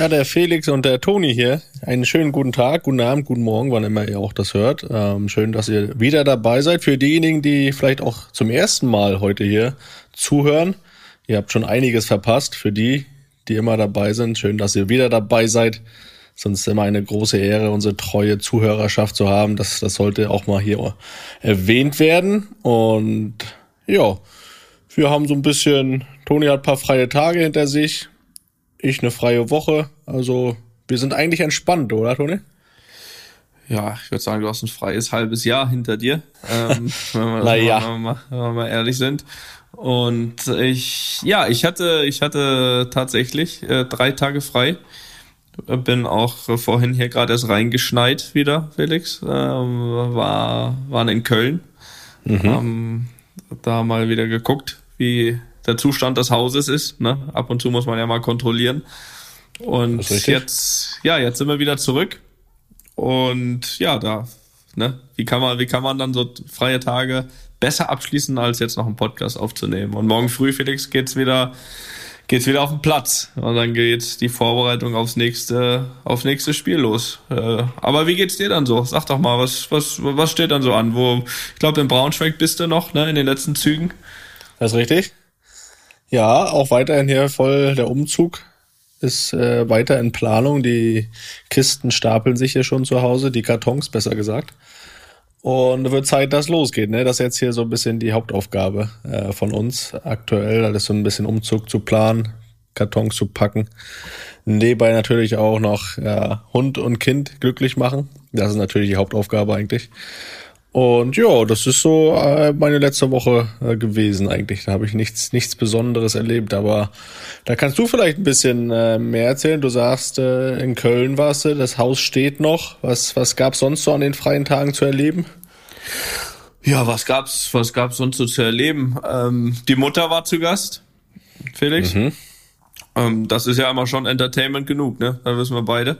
Ja, der Felix und der Toni hier. Einen schönen guten Tag, guten Abend, guten Morgen, wann immer ihr auch das hört. Ähm, schön, dass ihr wieder dabei seid. Für diejenigen, die vielleicht auch zum ersten Mal heute hier zuhören, ihr habt schon einiges verpasst. Für die, die immer dabei sind, schön, dass ihr wieder dabei seid. Sonst immer eine große Ehre, unsere treue Zuhörerschaft zu haben. Das, das sollte auch mal hier erwähnt werden. Und ja, wir haben so ein bisschen, Toni hat ein paar freie Tage hinter sich, ich eine freie Woche. Also wir sind eigentlich entspannt, oder Toni? Ja, ich würde sagen, du hast ein freies halbes Jahr hinter dir, ähm, wenn, wir, Naja. wenn, wir mal, wenn wir mal ehrlich sind. Und ich, ja, ich hatte, ich hatte tatsächlich äh, drei Tage frei. Bin auch äh, vorhin hier gerade erst reingeschneit wieder, Felix. Ähm, war, waren in Köln. Haben da mal wieder geguckt, wie der Zustand des Hauses ist. Ne? Ab und zu muss man ja mal kontrollieren. Und jetzt, ja, jetzt sind wir wieder zurück. Und ja, da, ne, wie kann man, wie kann man dann so freie Tage besser abschließen, als jetzt noch einen Podcast aufzunehmen? Und morgen früh, Felix, geht's wieder, geht's wieder auf den Platz. Und dann geht die Vorbereitung aufs nächste, aufs nächste Spiel los. Äh, aber wie geht's dir dann so? Sag doch mal, was, was, was steht dann so an? Wo, ich glaube, in Braunschweig bist du noch, ne, in den letzten Zügen. Das ist richtig. Ja, auch weiterhin hier voll der Umzug ist äh, weiter in Planung. Die Kisten stapeln sich hier schon zu Hause, die Kartons besser gesagt. Und wird Zeit, dass losgeht. Ne? Das ist jetzt hier so ein bisschen die Hauptaufgabe äh, von uns aktuell. Ist so ein bisschen Umzug zu planen, Kartons zu packen. Nebenbei natürlich auch noch ja, Hund und Kind glücklich machen. Das ist natürlich die Hauptaufgabe eigentlich. Und ja, das ist so äh, meine letzte Woche äh, gewesen eigentlich. Da habe ich nichts, nichts Besonderes erlebt. Aber da kannst du vielleicht ein bisschen äh, mehr erzählen. Du sagst, äh, in Köln warst du, das Haus steht noch. Was, was gab's sonst so an den freien Tagen zu erleben? Ja, was gab's, was gab's sonst so zu erleben? Ähm, die Mutter war zu Gast, Felix. Ähm, das ist ja immer schon Entertainment genug, ne? Da wissen wir beide.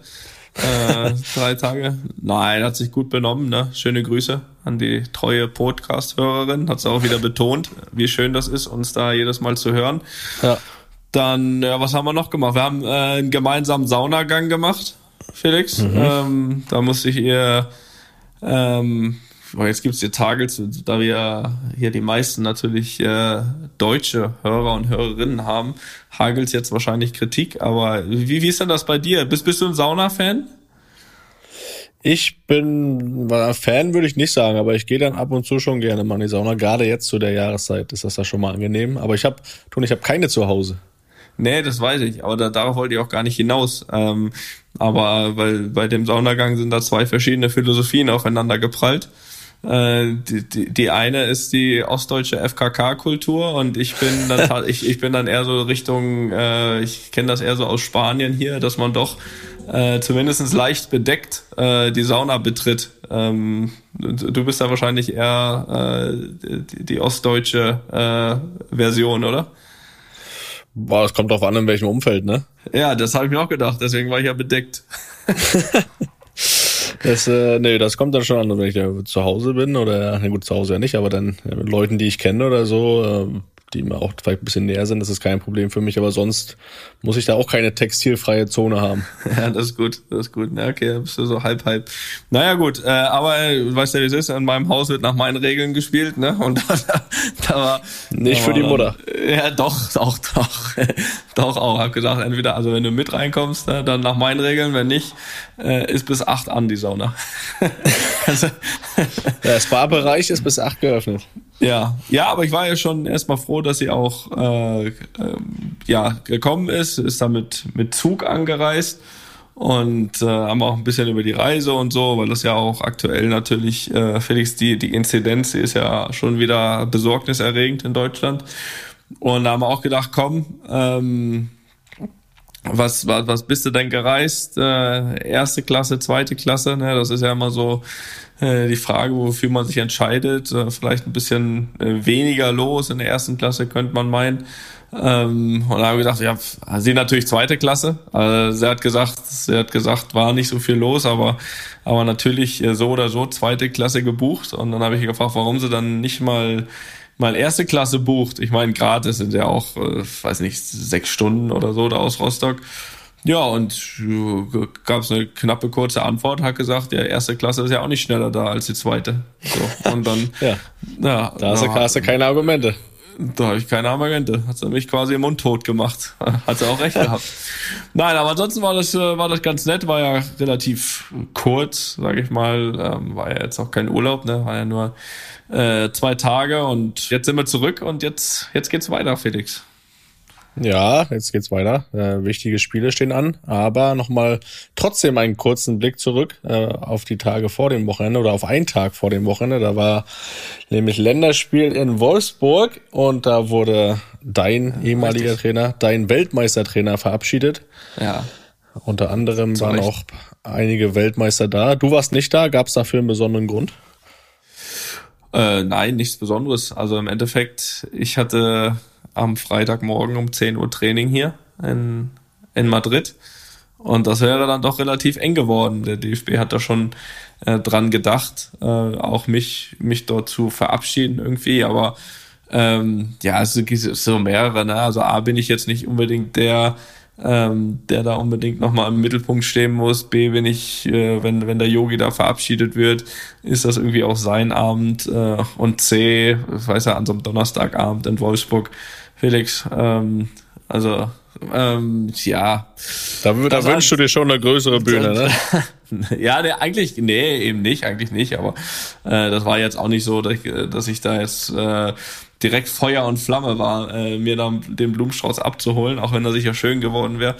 Äh, drei Tage. Nein, hat sich gut benommen, ne? Schöne Grüße an die treue Podcast-Hörerin. Hat sie auch wieder betont, wie schön das ist, uns da jedes Mal zu hören. Ja. Dann, ja, was haben wir noch gemacht? Wir haben äh, einen gemeinsamen Saunagang gemacht, Felix. Ähm, da musste ich ihr, ähm, jetzt gibt's hier Tagels, da wir hier die meisten natürlich äh, deutsche Hörer und Hörerinnen haben, hagelt's jetzt wahrscheinlich Kritik. Aber wie, wie ist denn das bei dir? Bist, bist du ein Sauna-Fan? Ich bin war Fan, würde ich nicht sagen, aber ich gehe dann ab und zu schon gerne mal in die Sauna. Gerade jetzt zu der Jahreszeit ist das ja schon mal angenehm. Aber ich habe, Toni, ich habe keine zu Hause. Nee, das weiß ich, aber da, darauf wollte ich auch gar nicht hinaus. Ähm, aber weil bei dem Saunagang sind da zwei verschiedene Philosophien aufeinander geprallt. Äh, die, die, eine ist die ostdeutsche FKK-Kultur und ich bin dann ich, ich bin dann eher so Richtung, äh, ich kenne das eher so aus Spanien hier, dass man doch äh, zumindest leicht bedeckt äh, die Sauna betritt. Ähm, du du bist da wahrscheinlich eher äh, die, die ostdeutsche äh, Version, oder? Boah, es kommt drauf an, in welchem Umfeld, ne? Ja, das habe ich mir auch gedacht, deswegen war ich ja bedeckt. Das, äh, nee, das kommt dann schon an, wenn ich da zu Hause bin oder, na gut, zu Hause ja nicht, aber dann äh, mit Leuten, die ich kenne oder so, äh, die mir auch vielleicht ein bisschen näher sind, das ist kein Problem für mich, aber sonst muss ich da auch keine textilfreie Zone haben. Ja, das ist gut, das ist gut. Ja, okay, da bist du so halb, halb. Naja, gut, äh, aber äh, du weißt ja, wie es ist, in meinem Haus wird nach meinen Regeln gespielt, ne? Und da, da, da war... Nicht da für war die dann- Mutter. Ja, doch, auch, doch. doch auch. Hab gesagt, entweder, also wenn du mit reinkommst, ne, dann nach meinen Regeln, wenn nicht, äh, ist bis acht an die Sauna. Also, Der Spa-Bereich ist bis acht geöffnet. Ja, ja, aber ich war ja schon erstmal froh, dass sie auch äh, ähm, ja gekommen ist, ist damit mit Zug angereist und äh, haben auch ein bisschen über die Reise und so, weil das ja auch aktuell natürlich äh, Felix die die Inzidenz die ist ja schon wieder besorgniserregend in Deutschland und da haben wir auch gedacht, komm, ähm, was, was, was bist du denn gereist? Äh, erste Klasse, zweite Klasse, ne? Das ist ja immer so äh, die Frage, wofür man sich entscheidet. Äh, vielleicht ein bisschen äh, weniger los in der ersten Klasse, könnte man meinen. Ähm, und da habe ich gedacht, ja, sie natürlich zweite Klasse. Also, sie hat gesagt, sie hat gesagt, war nicht so viel los, aber, aber natürlich äh, so oder so zweite Klasse gebucht. Und dann habe ich gefragt, warum sie dann nicht mal mal erste Klasse bucht, ich meine, gerade sind ja auch, äh, weiß nicht, sechs Stunden oder so da aus Rostock. Ja, und äh, gab es eine knappe kurze Antwort, hat gesagt, ja, erste Klasse ist ja auch nicht schneller da als die zweite. So, und dann, ja, ja, da hast du, hast du keine Argumente. Da habe ich keine Argumente. Hat sie mich quasi im Mund tot gemacht. Hat sie auch recht gehabt. Nein, aber ansonsten war das, äh, war das ganz nett, war ja relativ kurz, sage ich mal. Ähm, war ja jetzt auch kein Urlaub, ne? War ja nur äh, zwei Tage und jetzt sind wir zurück und jetzt, jetzt geht's weiter, Felix. Ja, jetzt geht's weiter. Äh, wichtige Spiele stehen an, aber nochmal trotzdem einen kurzen Blick zurück äh, auf die Tage vor dem Wochenende oder auf einen Tag vor dem Wochenende. Da war nämlich Länderspiel in Wolfsburg und da wurde dein ehemaliger richtig. Trainer, dein Weltmeistertrainer verabschiedet. Ja. Unter anderem waren auch einige Weltmeister da. Du warst nicht da. Gab es dafür einen besonderen Grund? Äh, nein, nichts Besonderes. Also im Endeffekt, ich hatte am Freitagmorgen um 10 Uhr Training hier in, in Madrid. Und das wäre dann doch relativ eng geworden. Der DFB hat da schon äh, dran gedacht, äh, auch mich, mich dort zu verabschieden irgendwie. Aber ähm, ja, es gibt so mehrere. Ne? Also A bin ich jetzt nicht unbedingt der, ähm, der da unbedingt nochmal im Mittelpunkt stehen muss. B, wenn ich, äh, wenn, wenn der Yogi da verabschiedet wird, ist das irgendwie auch sein Abend. Äh, und C, weiß ja, an so einem Donnerstagabend in Wolfsburg Felix, ähm, also ähm, ja. Da, da wünschst du dir schon eine größere Bühne, ne? ja, nee, eigentlich, nee, eben nicht, eigentlich nicht, aber äh, das war jetzt auch nicht so, dass ich, dass ich da jetzt äh, direkt Feuer und Flamme war, äh, mir dann den Blumenstrauß abzuholen, auch wenn er sicher schön geworden wäre.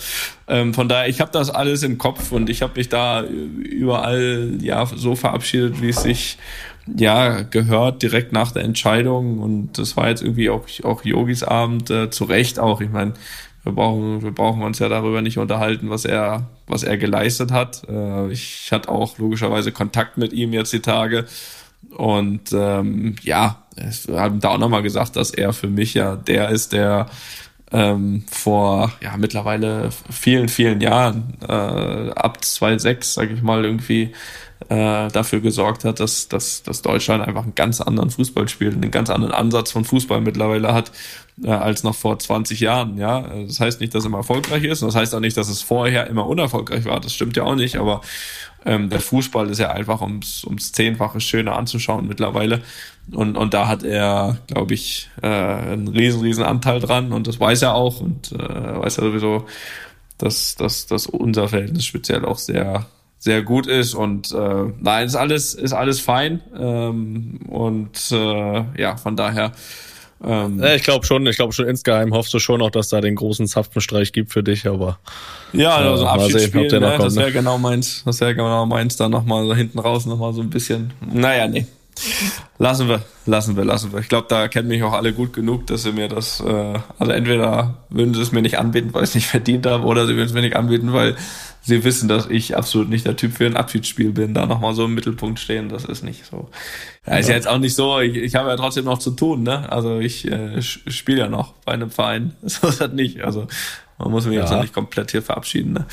Ähm, von daher, ich habe das alles im Kopf und ich habe mich da überall ja so verabschiedet, wie es sich ja, gehört direkt nach der Entscheidung und das war jetzt irgendwie auch, auch Yogis Abend, äh, zu Recht auch. Ich meine, wir brauchen, wir brauchen uns ja darüber nicht unterhalten, was er, was er geleistet hat. Äh, ich hatte auch logischerweise Kontakt mit ihm jetzt die Tage und ähm, ja, wir haben da auch nochmal gesagt, dass er für mich ja der ist, der ähm, vor ja mittlerweile vielen, vielen Jahren, äh, ab 2006, sage ich mal, irgendwie äh, dafür gesorgt hat, dass, dass, dass Deutschland einfach einen ganz anderen Fußball spielt, einen ganz anderen Ansatz von Fußball mittlerweile hat, äh, als noch vor 20 Jahren. Ja, Das heißt nicht, dass es immer erfolgreich ist, und das heißt auch nicht, dass es vorher immer unerfolgreich war. Das stimmt ja auch nicht, aber ähm, der Fußball ist ja einfach ums, ums Zehnfache schöner anzuschauen mittlerweile. Und, und da hat er, glaube ich, äh, einen riesen, riesen Anteil dran und das weiß er auch und äh, weiß er sowieso, dass, dass, dass unser Verhältnis speziell auch sehr, sehr gut ist und äh, nein, ist alles, ist alles fein. Ähm, und äh, ja, von daher. Ähm, ja, ich glaube schon, ich glaube schon insgeheim hoffst du schon noch, dass da den großen Zapfenstreich gibt für dich, aber ja, also äh, Abschiedsspiel, sehen, ne, kommt, das wäre ne? genau meins, das wäre genau meins, da nochmal so hinten raus nochmal so ein bisschen. Naja, nee. Lassen wir, lassen wir, lassen wir. Ich glaube, da kennen mich auch alle gut genug, dass sie mir das, äh, also entweder würden sie es mir nicht anbieten, weil ich es nicht verdient habe, oder sie würden es mir nicht anbieten, weil sie wissen, dass ich absolut nicht der Typ für ein Abschiedsspiel bin, da nochmal so im Mittelpunkt stehen, das ist nicht so. Ja, ist ja jetzt auch nicht so, ich, ich habe ja trotzdem noch zu tun, ne? Also ich äh, spiele ja noch bei einem Verein. So ist das nicht. Also man muss mich ja. jetzt auch nicht komplett hier verabschieden. Ne?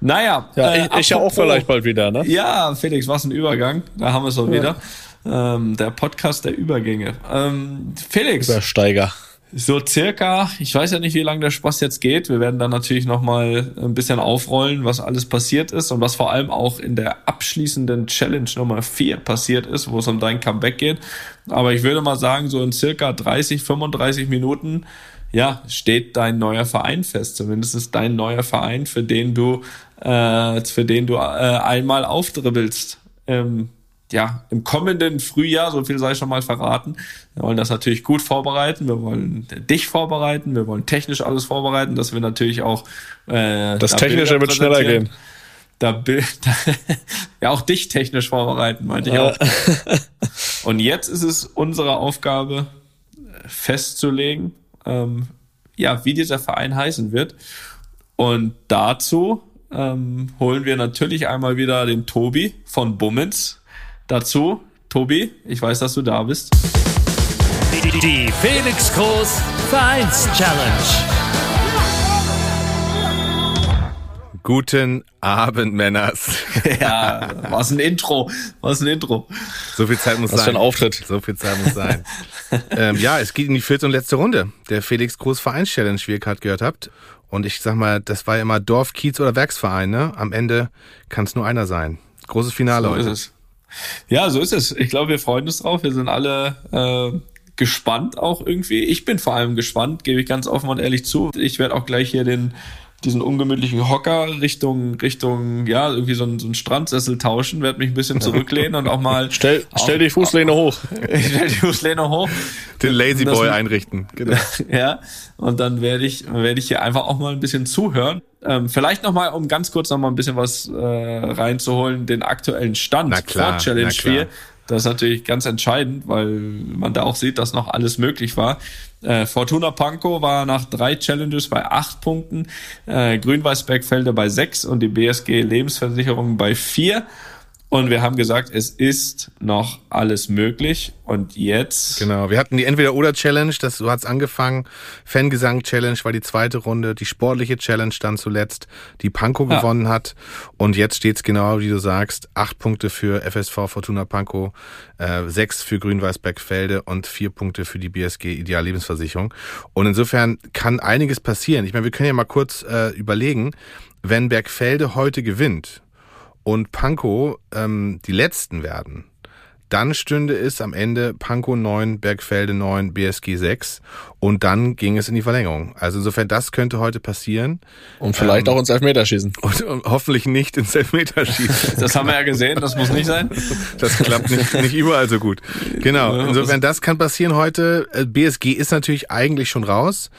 Naja. Ja, äh, ich, ich ja auch vielleicht bald wieder, ne? Ja, Felix, was ein Übergang. Da haben wir es auch ja. wieder. Ähm, der Podcast der Übergänge. Ähm, Felix. Übersteiger. So circa, ich weiß ja nicht, wie lange der Spaß jetzt geht. Wir werden dann natürlich nochmal ein bisschen aufrollen, was alles passiert ist und was vor allem auch in der abschließenden Challenge Nummer 4 passiert ist, wo es um dein Comeback geht. Aber ich würde mal sagen, so in circa 30, 35 Minuten, ja, steht dein neuer Verein fest. Zumindest ist dein neuer Verein, für den du, äh, für den du äh, einmal aufdribbelst. Ähm, ja, im kommenden Frühjahr, so viel sei schon mal verraten. Wir wollen das natürlich gut vorbereiten. Wir wollen dich vorbereiten. Wir wollen technisch alles vorbereiten, dass wir natürlich auch äh, das da Technische wird schneller gehen. Da, da ja auch dich technisch vorbereiten, meinte ich auch. Und jetzt ist es unsere Aufgabe festzulegen, ähm, ja, wie dieser Verein heißen wird. Und dazu ähm, holen wir natürlich einmal wieder den Tobi von Bummens dazu. Tobi, ich weiß, dass du da bist. Die Felix Groß Vereins Challenge. Guten Abend, Männers. Ja, was ein Intro, was ein Intro. So viel Zeit muss Was sein. für ein Auftritt. So viel Zeit muss sein. ähm, ja, es geht in die vierte und letzte Runde der Felix Groß Vereins Challenge, wie ihr gerade gehört habt. Und ich sag mal, das war ja immer Dorf, Kiez oder Werksverein, ne? Am Ende kann es nur einer sein. Großes Finale So ist heute. es. Ja, so ist es. Ich glaube, wir freuen uns drauf. Wir sind alle äh, gespannt auch irgendwie. Ich bin vor allem gespannt, gebe ich ganz offen und ehrlich zu. Ich werde auch gleich hier den diesen ungemütlichen Hocker Richtung Richtung ja irgendwie so einen, so einen Strandsessel tauschen, werde mich ein bisschen zurücklehnen und auch mal Stell, stell auch, die Fußlehne hoch. stell die Fußlehne hoch. Den Lazy Das- Boy einrichten. Genau. ja, und dann werde ich, werde ich hier einfach auch mal ein bisschen zuhören. Ähm, vielleicht noch mal, um ganz kurz noch mal ein bisschen was äh, reinzuholen, den aktuellen Stand Na klar, vor Challenge na klar. 4. Das ist natürlich ganz entscheidend, weil man da auch sieht, dass noch alles möglich war. Äh, Fortuna Pankow war nach drei Challenges bei acht Punkten, äh, Grün-Weiß Bergfelde bei sechs und die BSG Lebensversicherung bei vier. Und wir haben gesagt, es ist noch alles möglich. Und jetzt Genau, wir hatten die Entweder-Oder-Challenge, das so hat's angefangen. Fangesang-Challenge war die zweite Runde, die sportliche Challenge dann zuletzt, die Pankow Ja. gewonnen hat. Und jetzt steht's genau, wie du sagst, acht Punkte für FSV Fortuna Pankow, äh, sechs für Grün-Weiß Bergfelde und vier Punkte für die BSG Ideal Lebensversicherung. Und insofern kann einiges passieren. Ich meine, wir können ja mal kurz äh, überlegen, wenn Bergfelde heute gewinnt und Pankow ähm, die letzten werden, dann stünde es am Ende Pankow 9, Bergfelde 9, BSG 6 und dann ging es in die Verlängerung. Also insofern, das könnte heute passieren Und vielleicht auch ins Elfmeterschießen. und, und hoffentlich nicht ins Elfmeterschießen. Das haben wir ja gesehen, das muss nicht sein. Das klappt nicht, nicht überall so gut. Genau, insofern, das kann passieren heute. Äh, BSG ist natürlich eigentlich schon raus,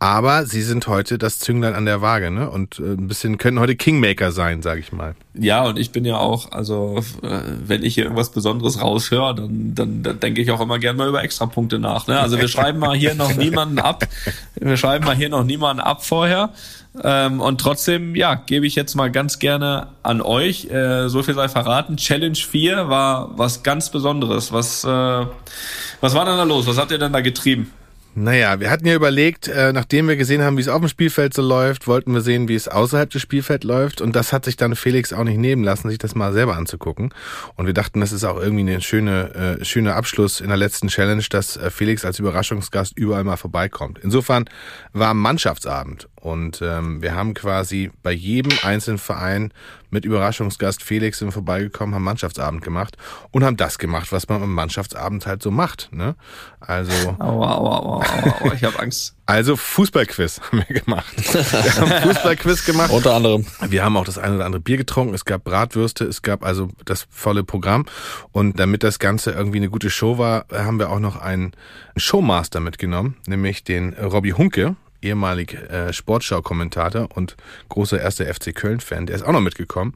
aber sie sind heute das Zünglein an der Waage ne? und äh, ein bisschen können heute Kingmaker sein, sage ich mal. Ja, und ich bin ja auch, also äh, wenn ich hier irgendwas Besonderes raushöre, dann, dann, dann denke ich auch immer gern mal über Extrapunkte nach. Ne? Also wir schreiben mal hier noch niemanden ab. Wir schreiben mal hier noch niemanden ab vorher. Ähm, und trotzdem, ja, gebe ich jetzt mal ganz gerne an euch. Äh, so viel sei verraten. Challenge 4 war was ganz Besonderes. Was, äh, was war denn da los? Was habt ihr denn da getrieben? Naja, wir hatten ja überlegt, äh, nachdem wir gesehen haben, wie es auf dem Spielfeld so läuft, wollten wir sehen, wie es außerhalb des Spielfelds läuft. Und das hat sich dann Felix auch nicht nehmen lassen, sich das mal selber anzugucken. Und wir dachten, das ist auch irgendwie ein schöne, äh, schöner Abschluss in der letzten Challenge, dass äh, Felix als Überraschungsgast überall mal vorbeikommt. Insofern war Mannschaftsabend. Und ähm, wir haben quasi bei jedem einzelnen Verein mit Überraschungsgast Felix sind vorbeigekommen, haben Mannschaftsabend gemacht und haben das gemacht, was man am Mannschaftsabend halt so macht. Ne? Also Aua, aua, aua, aua, aua. ich habe Angst. also Fußballquiz haben wir gemacht. Wir haben Fußballquiz gemacht. Unter anderem. Wir haben auch das eine oder andere Bier getrunken. Es gab Bratwürste, es gab also das volle Programm. Und damit das Ganze irgendwie eine gute Show war, haben wir auch noch einen Showmaster mitgenommen, nämlich den Robbie Hunke, ehemalig äh, Sportschau-Kommentator und großer erster FC Köln-Fan, der ist auch noch mitgekommen.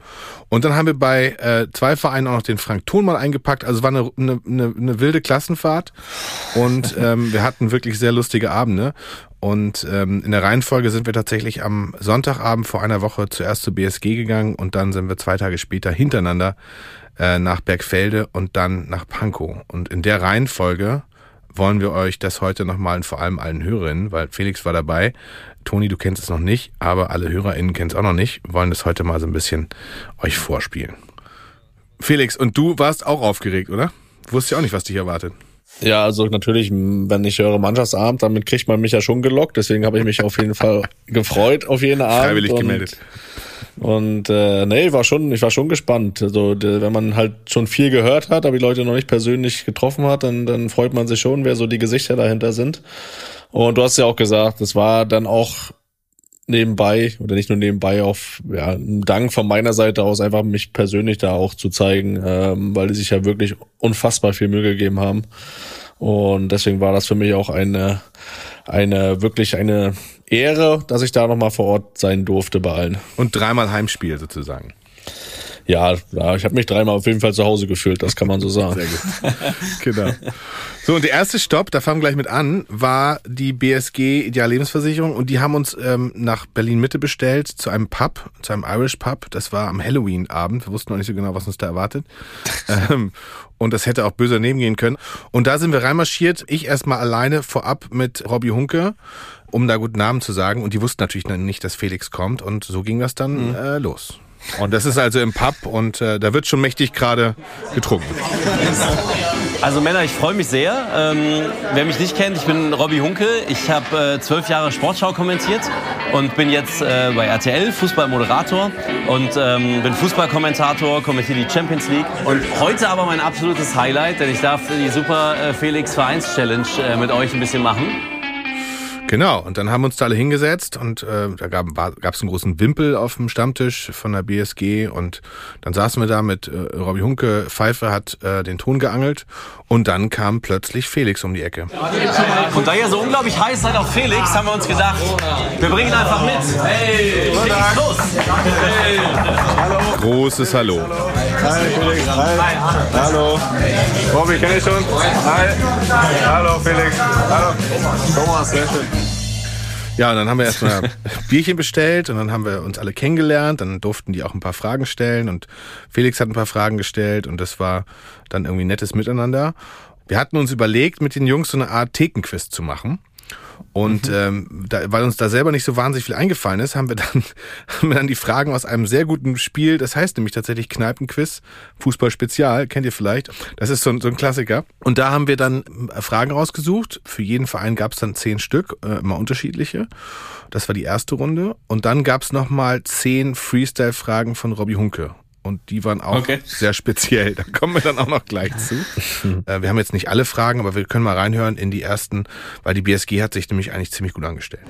Und dann haben wir bei äh, zwei Vereinen auch noch den Frank Thon mal eingepackt. Also es war eine, eine, eine, wilde Klassenfahrt und ähm, wir hatten wirklich sehr lustige Abende. Und ähm, in der Reihenfolge sind wir tatsächlich am Sonntagabend vor einer Woche zuerst zur BSG gegangen und dann sind wir zwei Tage später hintereinander äh, nach Bergfelde und dann nach Pankow. Und in der Reihenfolge wollen wir euch das heute nochmal und vor allem allen Hörerinnen, weil Felix war dabei. Toni, du kennst es noch nicht, aber alle HörerInnen kennen es auch noch nicht, wollen das heute mal so ein bisschen euch vorspielen. Felix, und du warst auch aufgeregt, oder? Wusstest ja auch nicht, was dich erwartet. Ja, also natürlich, wenn ich höre Mannschaftsabend, damit kriegt man mich ja schon gelockt. Deswegen habe ich mich auf jeden Fall gefreut auf jeden Abend. Freiwillig gemeldet. Und äh, nee, war schon, ich war schon gespannt. Also wenn man halt schon viel gehört hat, aber die Leute noch nicht persönlich getroffen hat, dann, dann freut man sich schon, wer so die Gesichter dahinter sind. Und du hast ja auch gesagt, es war dann auch nebenbei oder nicht nur nebenbei auf ja, ein Dank von meiner Seite aus einfach mich persönlich da auch zu zeigen, ähm, weil die sich ja wirklich unfassbar viel Mühe gegeben haben. Und deswegen war das für mich auch eine, eine wirklich eine Ehre, dass ich da nochmal vor Ort sein durfte bei allen. Und dreimal Heimspiel sozusagen. Ja, ja ich habe mich dreimal auf jeden Fall zu Hause gefühlt, das kann man so sagen. Sehr gut. genau. So, und der erste Stopp, da fangen wir gleich mit an, war die BSG Ideal Lebensversicherung und die haben uns ähm, nach Berlin Mitte bestellt zu einem Pub, zu einem Irish Pub. Das war am Halloween-Abend. Wir wussten noch nicht so genau, was uns da erwartet. ähm, und das hätte auch böse daneben gehen können. Und da sind wir reinmarschiert. Ich erstmal alleine vorab mit Robbie Hunke, um da guten Namen zu sagen. Und die wussten natürlich nicht, dass Felix kommt. Und so ging das dann mhm. äh, los. Und das ist also im Pub und äh, da wird schon mächtig gerade getrunken. Also Männer, ich freue mich sehr. Ähm, wer mich nicht kennt, ich bin Robby Hunke. Ich habe äh, zwölf Jahre Sportschau kommentiert und bin jetzt äh, bei RTL Fußballmoderator und ähm, bin Fußballkommentator, kommentiere die Champions League. Und heute aber mein absolutes Highlight, denn ich darf die Super äh, Felix Vereins Challenge äh, mit euch ein bisschen machen. Genau, und dann haben wir uns da alle hingesetzt und äh, da gab es einen großen Wimpel auf dem Stammtisch von der BSG und dann saßen wir da mit äh, Robby Hunke, Pfeife hat äh, den Ton geangelt und dann kam plötzlich Felix um die Ecke. Und da ihr so unglaublich heiß seid auf Felix, haben wir uns gedacht, wir bringen ihn einfach mit. Hey, los! Hey. Hallo. Großes Hallo. Hi Felix. Hi. Hallo. Robby, kenn ich schon? Hi. Hallo Felix. Hallo. Thomas, sehr schön. Ja, und dann haben wir erstmal Bierchen bestellt und dann haben wir uns alle kennengelernt. Dann durften die auch ein paar Fragen stellen und Felix hat ein paar Fragen gestellt und das war dann irgendwie nettes Miteinander. Wir hatten uns überlegt, mit den Jungs so eine Art Thekenquiz zu machen. Und mhm. ähm, da, weil uns da selber nicht so wahnsinnig viel eingefallen ist, haben wir dann, haben wir dann die Fragen aus einem sehr guten Spiel, das heißt nämlich tatsächlich Kneipenquiz, Fußball Spezial, kennt ihr vielleicht. Das ist so, ein, so ein Klassiker. Und da haben wir dann äh, Fragen rausgesucht. Für jeden Verein gab es dann zehn Stück, äh, immer unterschiedliche. Das war die erste Runde. Und dann gab es nochmal zehn Freestyle-Fragen von Robbie Hunke und die waren auch okay. sehr speziell. Da kommen wir dann auch noch gleich zu. äh, wir haben jetzt nicht alle Fragen, aber wir können mal reinhören in die ersten, weil die BSG hat sich nämlich eigentlich ziemlich gut angestellt.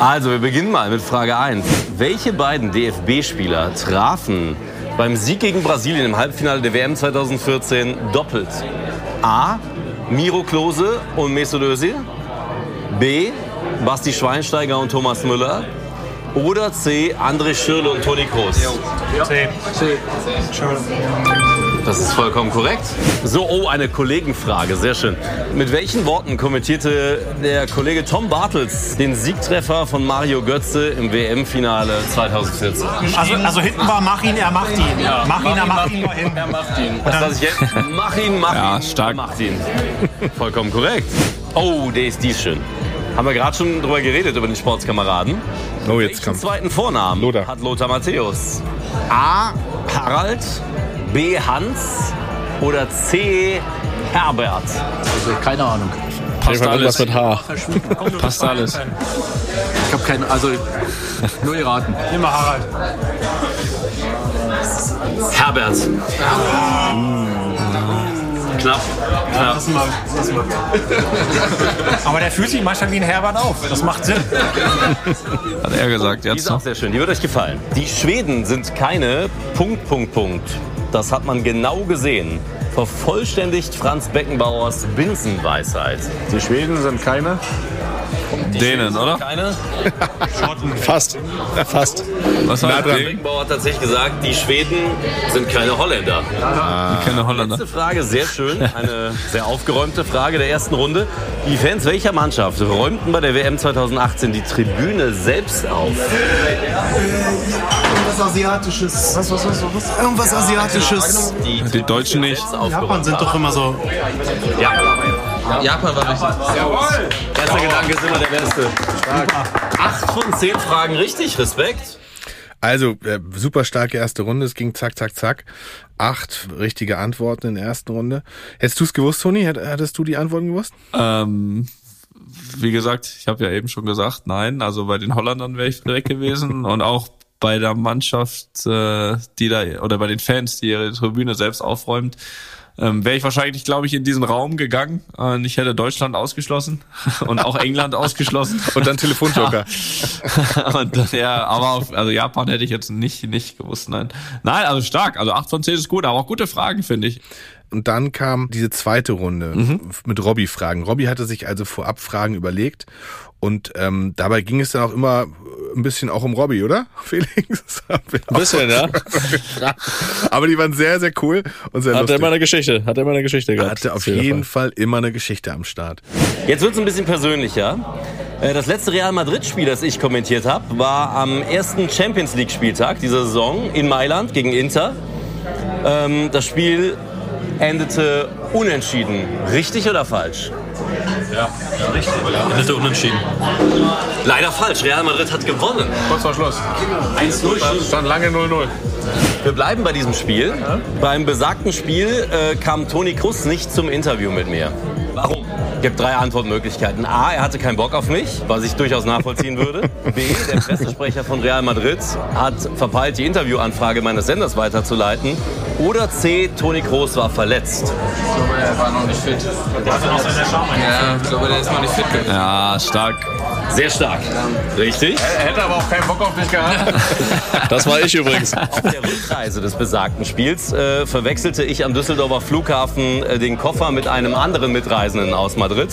Also, wir beginnen mal mit Frage 1. Welche beiden DFB-Spieler trafen beim Sieg gegen Brasilien im Halbfinale der WM 2014 doppelt? A. Miro Klose und Mesut Özil. B. Basti Schweinsteiger und Thomas Müller. Oder C, André Schürle und Toni Kroos? C. C. Schürle. Das ist vollkommen korrekt. So, oh, eine Kollegenfrage, sehr schön. Mit welchen Worten kommentierte der Kollege Tom Bartels den Siegtreffer von Mario Götze im WM-Finale 2014? Also, also hinten war mach ihn, er macht ihn. Ja, mach, ihn, er macht ihn. Er macht ihn. Was lasse ich jetzt? Mach ihn, mach ja, ihn, stark. macht ihn. Vollkommen korrekt. Oh, der ist dies schön. Haben wir gerade schon drüber geredet, über den Sportskameraden. Oh, jetzt Welchen zweiten Vornamen Lothar. hat Lothar Matthäus? A. Harald, B. Hans oder C. Herbert? Also keine Ahnung. Passt alles. mit H. Passt alles. Ich habe keine, also nur geraten. Nimm mal Harald. Herbert. Ja knapp. Ja, lassen wir, lassen wir. Aber der fühlt sich manchmal wie ein Herbert auf. Das macht Sinn. Hat er gesagt jetzt. Die ist auch sehr schön. Die wird euch gefallen. Die Schweden sind keine Punkt, Punkt, Punkt. Das hat man genau gesehen. Vervollständigt Franz Beckenbauers Binsenweisheit. Die Schweden sind keine Dänen, oder? Keine. Fast. Fast. Was hat Beckenbauer hat tatsächlich gesagt, die Schweden sind keine Holländer. Ah. Keine Holländer. Letzte Frage, sehr schön. Eine sehr aufgeräumte Frage der ersten Runde. Die Fans welcher Mannschaft räumten bei der WM 2018 die Tribüne selbst auf? Irgendwas Asiatisches. Was, was, was, was? Irgendwas Asiatisches. Die, die Deutschen nicht. Japan sind doch immer so. Ja. Japan war richtig. Jawohl! Erster Gedanke ist immer der beste. Stark. Acht von zehn Fragen richtig. Respekt. Also, äh, super starke erste Runde. Es ging zack, zack, zack. Acht richtige Antworten in der ersten Runde. Hättest du es gewusst, Toni? Hattest du die Antworten gewusst? Ähm, wie gesagt, ich habe ja eben schon gesagt, nein. Also bei den Holländern wäre ich weg gewesen und auch bei der Mannschaft, äh, die da oder bei den Fans, die ihre Tribüne selbst aufräumt, ähm, wäre ich wahrscheinlich, glaube ich, in diesen Raum gegangen. Und ich hätte Deutschland ausgeschlossen und auch England ausgeschlossen. Und dann Telefonjoker. und, ja, aber auf, also Japan hätte ich jetzt nicht, nicht gewusst, nein. Nein, also stark. Also 8 von 10 ist gut, aber auch gute Fragen, finde ich. Und dann kam diese zweite Runde mhm. mit Robby-Fragen. Robby hatte sich also vorab Fragen überlegt und ähm, dabei ging es dann auch immer ein bisschen auch um Robbie, oder? Felix? Ein bisschen, ja. Aber die waren sehr, sehr cool und sehr Hat er lustig. immer eine Geschichte, hat er immer eine Geschichte gehabt. Hatte auf jeden Fall immer eine Geschichte am Start. Jetzt wird es ein bisschen persönlicher. Äh, Das letzte Real Madrid-Spiel, das ich kommentiert habe, war am ersten Champions League-Spieltag dieser Saison in Mailand gegen Inter. Ähm, Das Spiel endete unentschieden. Richtig oder falsch? Endete unentschieden. Leider falsch. Real Madrid hat gewonnen. Kurz vor Schluss. 1-0. Stand lange 0-0. Wir bleiben bei diesem Spiel. Beim besagten Spiel äh, kam Toni Kroos nicht zum Interview mit mir. Warum? Es gibt drei Antwortmöglichkeiten. A, er hatte keinen Bock auf mich, was ich durchaus nachvollziehen würde. B, der Pressesprecher von Real Madrid hat verpeilt, die Interviewanfrage meines Senders weiterzuleiten. Oder C, Toni Kroos war verletzt. Er war noch nicht fit. Ja, ich glaube, der ist noch nicht fit gewesen. Ja, stark. Sehr stark. Richtig? Er hätte aber auch keinen Bock auf dich gehabt. Das war ich übrigens. Auf der Rückreise des besagten Spiels äh, verwechselte ich am Düsseldorfer Flughafen äh, den Koffer mit einem anderen Mitreisenden aus Madrid.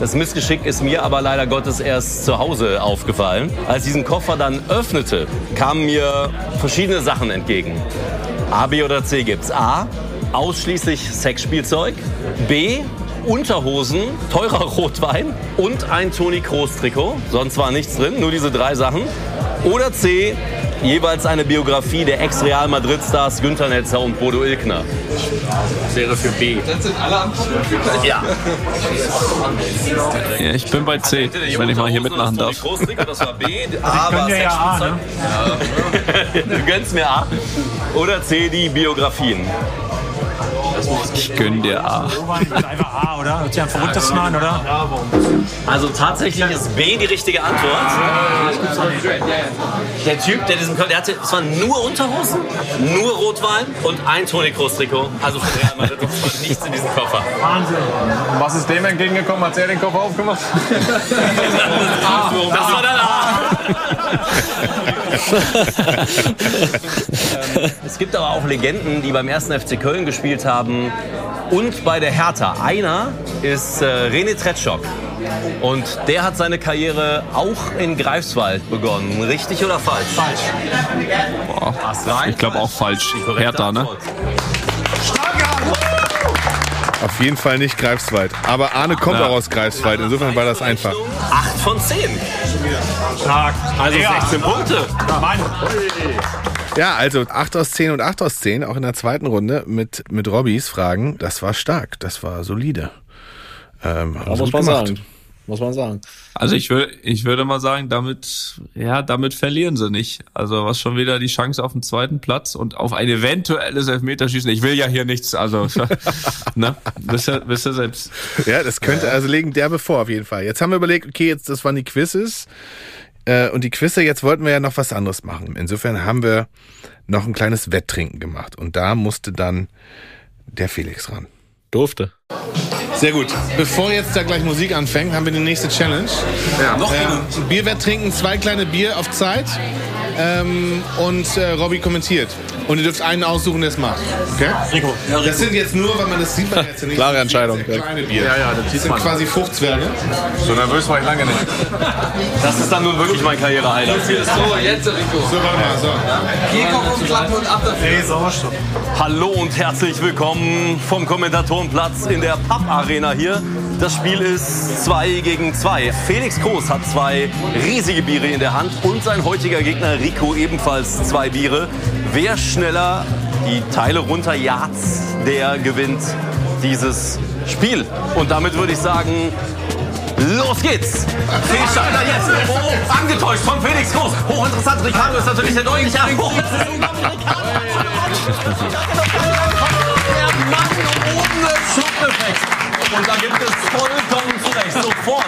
Das Missgeschick ist mir aber leider Gottes erst zu Hause aufgefallen. Als ich diesen Koffer dann öffnete, kamen mir verschiedene Sachen entgegen. A, B oder C gibt's. A, ausschließlich Sexspielzeug. B, Unterhosen, teurer Rotwein und ein Toni Kroos Trikot. Sonst war nichts drin, nur diese drei Sachen. Oder C, jeweils eine Biografie der Ex-Real Madrid-Stars Günther Netzer und Bodo Ilkner. Wäre für B. Das sind alle Antworten. Ja. Ja, ich bin bei C, wenn ich mal hier mitmachen darf. Das war B. A war dir ja A, Sexspielzeug. Du gönnst mir A. Oder C, die Biografien. Ich gönn dir A. Einfach A, oder? Hört sich am verrücktesten an, oder? Also tatsächlich ist B die richtige Antwort. Der Typ, der diesen der hatte, es waren nur Unterhosen, nur Rotwein und ein Toni Kroos Trikot. Also von Real Madrid war nichts in diesem Koffer. Wahnsinn. Und was ist dem entgegengekommen, als er den Koffer aufgemacht hat? Das war dann A. Ähm, es gibt aber auch Legenden, die beim ersten FC Köln gespielt haben und bei der Hertha. Einer ist äh, René Tretschok. Und der hat seine Karriere auch in Greifswald begonnen. Richtig oder falsch? Falsch. Boah, ich glaube auch falsch. Hertha, ne? Auf jeden Fall nicht Greifswald. Aber Arne kommt Ja. auch aus Greifswald. Insofern war das einfach. 8 von 10. Stark. Also 16 Punkte. Mann. Ja, also 8 aus 10 und 8 aus 10, auch in der zweiten Runde mit, mit Robbys Fragen. Das war stark, das war solide. Ähm, haben Ja, muss gut man gemacht. sagen. Muss man sagen. Also ich würde, ich würde mal sagen, damit, ja, damit verlieren sie nicht. Also was schon wieder die Chance auf den zweiten Platz und auf ein eventuelles Elfmeterschießen. Ich will ja hier nichts, also, ne, wisst ihr, wisst ihr selbst. Ja, das könnte, also legen der bevor auf jeden Fall. Jetzt haben wir überlegt, okay, jetzt, das waren die Quizzes. Äh, und die Quizze, jetzt wollten wir ja noch was anderes machen. Insofern haben wir noch ein kleines Wetttrinken gemacht. Und da musste dann der Felix ran. Durfte. Sehr gut. Bevor jetzt da gleich Musik anfängt, haben wir die nächste Challenge. Ja. Noch Ähm, Bierwett trinken, zwei kleine Bier auf Zeit. Ähm, und äh, Robby kommentiert. Und ihr dürft einen aussuchen, der es macht. Okay? Rico. Das sind jetzt nur, weil man das sieht man jetzt ja nicht. Klare Entscheidung. Sehr kleine Bier. Ja, ja, das Das sind man. quasi Fruchtzwerge. So nervös war ich lange nicht. Das ist dann nun wirklich mein Karriere-Highlight. So, jetzt, Rico. So, warte mal, so. Bierkopf umklappen und ab dafür. Nee, Sauerstoff. Hallo und herzlich willkommen vom Kommentatorenplatz in der Papp-Arena hier. Das Spiel ist 2 gegen 2. Felix Groß hat zwei riesige Biere in der Hand und sein heutiger Gegner Rico ebenfalls zwei Biere. Wer schneller die Teile runterjagt, der gewinnt dieses Spiel. Und damit würde ich sagen, Los geht's! Felix Steiner jetzt. Oh, angetäuscht von Felix Groß. Hochinteressant. Ricardo ist natürlich der deutliche Abwurf. Der Mann ohne Schockeffekt. Und da gibt es vollkommen zu Recht sofort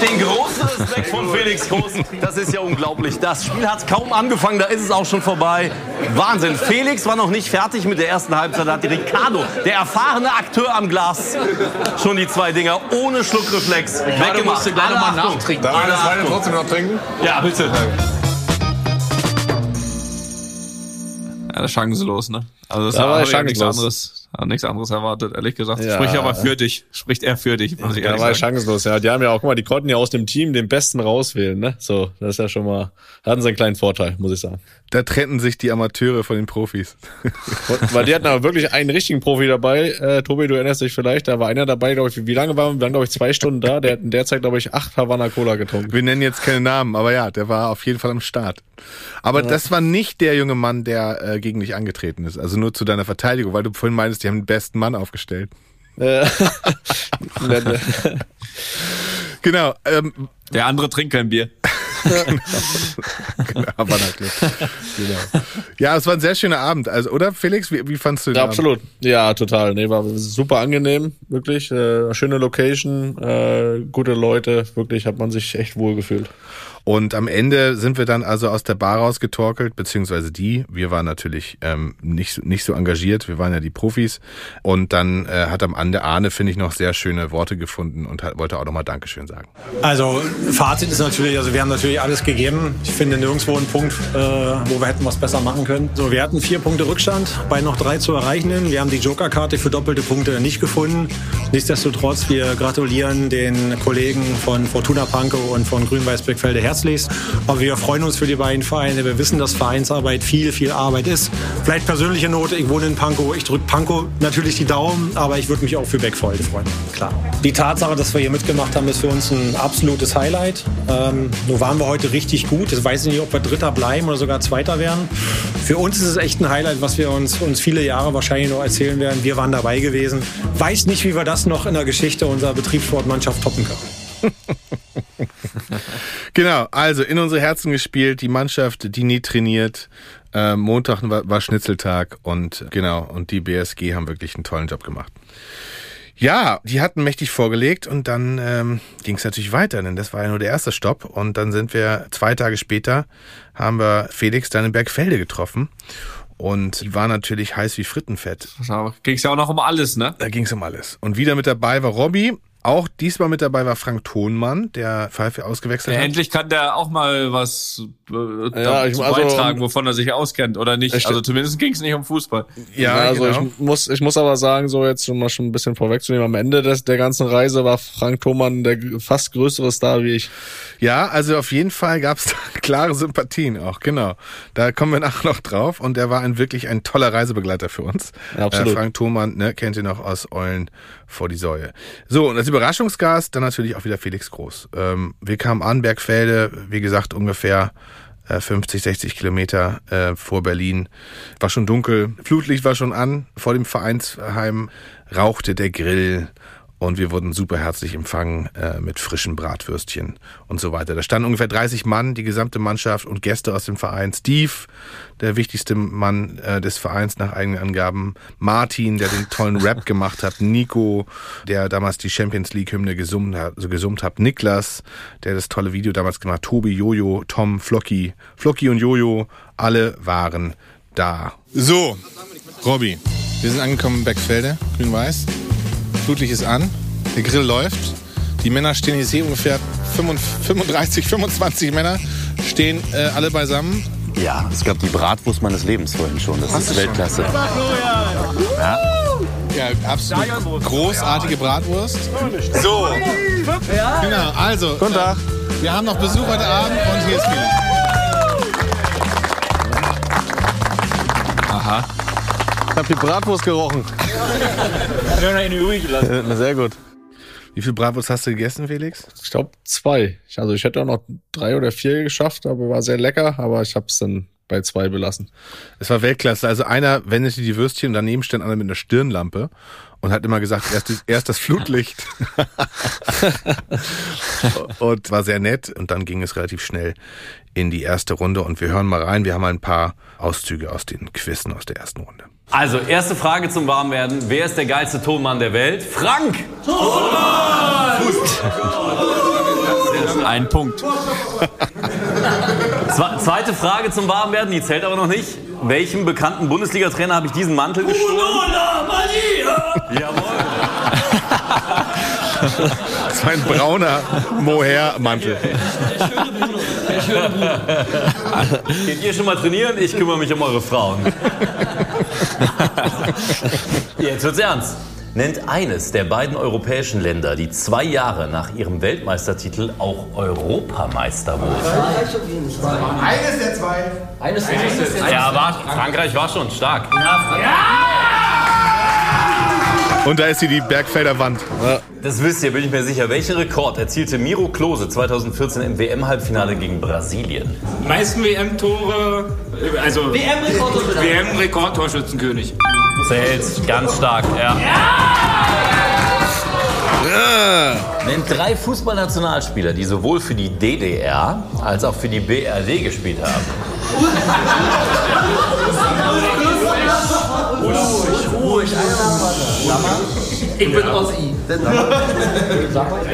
den großen Respekt von Felix Groß. Das ist ja unglaublich. Das Spiel hat kaum angefangen, da ist es auch schon vorbei. Wahnsinn. Felix war noch nicht fertig mit der ersten Halbzeit. Da hat Ricardo, der erfahrene Akteur am Glas, schon die zwei Dinger ohne Schluckreflex weggemacht. musste gleich Alle noch mal Achtung. nachtrinken. Darf ich Alle das Wein Achtung. trotzdem noch trinken? Ja, bitte. Ja, das ist chancenlos, ne? Also das Da war ja nichts chancenlos. anderes. Hab nichts anderes erwartet, ehrlich gesagt. Ja. Spricht aber für dich. Spricht er für dich, muss ich Ja, ehrlich war sagen. chancenlos, ja. Die haben ja auch, guck mal, die konnten ja aus dem Team den Besten rauswählen, ne? So, das ist ja schon mal, hatten sie einen kleinen Vorteil, muss ich sagen. Da trennten sich die Amateure von den Profis. Und, weil die hatten aber wirklich einen richtigen Profi dabei. Äh, Tobi, du erinnerst dich vielleicht, da war einer dabei, glaube ich, wie lange waren wir? Wir waren, glaube ich, zwei Stunden da. Der hat in der Zeit, glaube ich, acht Havana Cola getrunken. Wir nennen jetzt keine Namen, aber ja, der war auf jeden Fall am Start. Aber das war nicht der junge Mann, der äh, gegen dich angetreten ist. Also nur zu deiner Verteidigung, weil du vorhin meintest, die haben den besten Mann aufgestellt. Äh, Genau. Ähm, Der andere trinkt kein Bier. genau, Club. genau. Ja, es war ein sehr schöner Abend. Also, oder Felix, wie, wie fandst du den Ja, Abend? absolut. Ja, total. Nee, war super angenehm, wirklich. Äh, schöne Location, äh, gute Leute, wirklich hat man sich echt wohl gefühlt. Und am Ende sind wir dann also aus der Bar rausgetorkelt, beziehungsweise die. Wir waren natürlich ähm, nicht, so- nicht so engagiert, wir waren ja die Profis. Und dann äh, hat am Ende Arne, finde ich, noch sehr schöne Worte gefunden und hat, wollte auch nochmal Dankeschön sagen. Also Fazit ist natürlich, also wir haben natürlich alles gegeben. Ich finde nirgendwo einen Punkt, äh, wo wir hätten was besser machen können. So, wir hatten vier Punkte Rückstand bei noch drei zu erreichenden. Wir haben die Joker-Karte für doppelte Punkte nicht gefunden. Nichtsdestotrotz, wir gratulieren den Kollegen von Fortuna Pankow und von Grün-Weiß Beckfelde herzlichst. Aber wir freuen uns für die beiden Vereine. Wir wissen, dass Vereinsarbeit viel, viel Arbeit ist. Vielleicht persönliche Note, ich wohne in Pankow. Ich drücke Pankow natürlich die Daumen, aber ich würde mich auch für Beckfelde freuen. Klar. Die Tatsache, dass wir hier mitgemacht haben, ist für uns ein absolutes Highlight. Ähm, nur waren wir heute richtig gut. Ich weiß nicht, ob wir Dritter bleiben oder sogar Zweiter werden. Für uns ist es echt ein Highlight, was wir uns, uns viele Jahre wahrscheinlich noch erzählen werden. Wir waren dabei gewesen. Weiß nicht, wie wir das noch in der Geschichte unserer Betriebssportmannschaft toppen können. Genau, also in unsere Herzen gespielt, die Mannschaft, die nie trainiert. Äh, Montag war, war Schnitzeltag und genau, und die BSG haben wirklich einen tollen Job gemacht. Ja, die hatten mächtig vorgelegt und dann ähm, ging es natürlich weiter, denn das war ja nur der erste Stopp. Und dann sind wir zwei Tage später, haben wir Felix dann in Bergfelde getroffen. Und die war natürlich heiß wie Frittenfett. Da ging's ja auch noch um alles, ne? Da ging es um alles. Und wieder mit dabei war Robby. Auch diesmal mit dabei war Frank Thonmann, der Pfeife ausgewechselt Ja, hat. endlich kann der auch mal was äh, Ja, dazu ich- also- beitragen, wovon er sich auskennt, oder nicht? Ich- Also zumindest ging's nicht um Fußball. Ja, also genau. ich muss, ich muss aber sagen, so jetzt schon mal schon ein bisschen vorwegzunehmen, am Ende des, der ganzen Reise war Frank Thomann der fast größere Star wie ich. Ja, also auf jeden Fall gab es da klare Sympathien auch, genau. Da kommen wir nachher noch drauf und der war ein wirklich ein toller Reisebegleiter für uns. Ja, absolut. Äh, Frank Thomann, ne, kennt ihr noch aus Eulen vor die Säue. So, und Überraschungsgast dann natürlich auch wieder Felix Groß. Ähm, wir kamen an, Bergfelde, wie gesagt, ungefähr äh, 50, 60 Kilometer äh, vor Berlin. War schon dunkel, Flutlicht war schon an, vor dem Vereinsheim rauchte der Grill und wir wurden super herzlich empfangen äh, mit frischen Bratwürstchen und so weiter. Da standen ungefähr 30 Mann, die gesamte Mannschaft und Gäste aus dem Verein. Steve, der wichtigste Mann äh, des Vereins nach eigenen Angaben. Martin, der den tollen Rap gemacht hat. Nico, der damals die Champions League Hymne gesummt hat. So gesummt hat. Niklas, der das tolle Video damals gemacht hat. Tobi, Jojo, Tom, Flocky. Flocky und Jojo, alle waren da. So, Robby, wir sind angekommen in Beckfelde, grün-weiß. Flutlicht ist an, der Grill läuft. Die Männer stehen, ich sehe ungefähr 35, 25 Männer, stehen äh, alle beisammen. Ja, es gab die Bratwurst meines Lebens vorhin schon. Das ist Weltklasse. Ja. Ja, absolut großartige Bratwurst. So, genau, also. Guten Tag. Wir haben noch Besuch heute Abend und hier ist Felix. Aha. Ich habe die Bratwurst gerochen. Äh, Sehr gut. Wie viel Bratwurst hast du gegessen, Felix? Ich glaube zwei. Ich- Also ich hätte auch noch drei oder vier geschafft, aber war sehr lecker, aber ich habe es dann bei zwei belassen. Es war Weltklasse. Also einer wendete die Würstchen und daneben stand einer mit einer Stirnlampe und hat immer gesagt, erst, das- erst das Flutlicht. und war sehr nett. Und dann ging es relativ schnell in die erste Runde. Und wir hören mal rein. Wir haben ein paar Auszüge aus den Quizzen aus der ersten Runde. Also, erste Frage zum Warmwerden. Wer ist der geilste Tonmann der Welt? Frank! Ein Punkt. Zwe zweite Frage zum Warmwerden, die zählt aber noch nicht. Welchem bekannten Bundesliga-Trainer habe ich diesen Mantel gestohlen? Jawohl. Das war ein brauner Mohair-Mantel. Geht ihr schon mal trainieren? Ich kümmere mich um eure Frauen. Jetzt wird's ernst. Nennt eines der beiden europäischen Länder, die zwei Jahre nach ihrem Weltmeistertitel auch Europameister wurden. Eines der zwei. Eines der zwei. Ja, war, Frankreich war schon stark. Und da ist sie die Bergfelder Wand. Das wisst ihr, bin ich mir sicher. Welchen Rekord erzielte Miro Klose 2014 im WM-Halbfinale gegen Brasilien? Die meisten WM-Tore, also WM-Rekordtorschützenkönig. WM-Rekordtorschützenkönig. Zählt ganz stark, ja. Nennt drei Fußballnationalspieler, die sowohl für die DDR als auch für die BRD gespielt haben. Ich bin Ossi.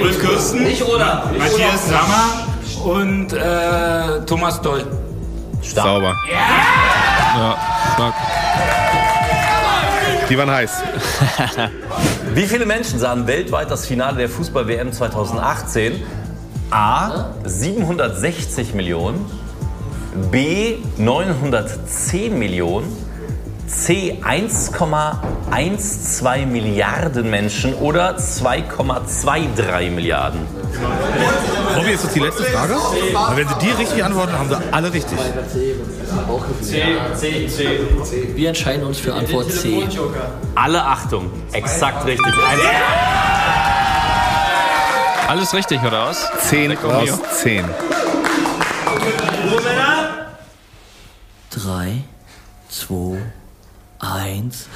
Ulf Kirsten, Nicht oder? Matthias Sammer und äh, Thomas Doll. Stark. Sauber. Ja, stark. Die waren heiß. Wie viele Menschen sahen weltweit das Finale der Fußball-WM 2018? A. 760 Millionen. B. 910 Millionen. C. 1,12 Milliarden Menschen oder 2,23 Milliarden. Robby, ist das die letzte Frage? Weil wenn sie die richtig antworten, haben sie alle richtig. Wir entscheiden uns für Antwort C. Alle Achtung, exakt richtig. Alles richtig, oder was? 10 aus 10. Drei, zwei, eins.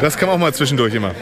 Das kam auch mal zwischendurch immer.